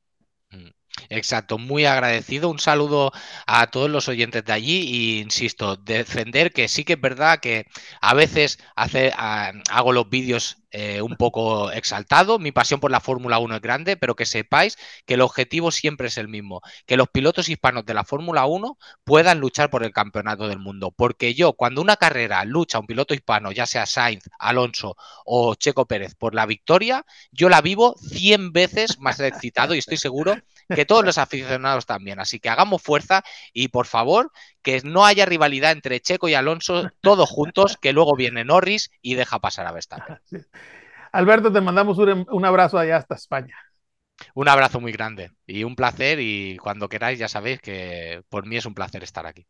Exacto, muy agradecido. Un saludo a todos los oyentes de allí e insisto, defender que sí que es verdad que a veces hace, a, hago los vídeos eh, un poco exaltado. Mi pasión por la Fórmula 1 es grande, pero que sepáis que el objetivo siempre es el mismo, que los pilotos hispanos de la Fórmula 1 puedan luchar por el campeonato del mundo. Porque yo, cuando una carrera lucha un piloto hispano, ya sea Sainz, Alonso o Checo Pérez, por la victoria, yo la vivo 100 veces más excitado y estoy seguro que todos los aficionados también. Así que hagamos fuerza y por favor que no haya rivalidad entre Checo y Alonso, todos juntos, que luego viene Norris y deja pasar a Verstappen. Alberto, te mandamos un, un abrazo allá hasta España. Un abrazo muy grande y un placer y cuando queráis ya sabéis que por mí es un placer estar aquí.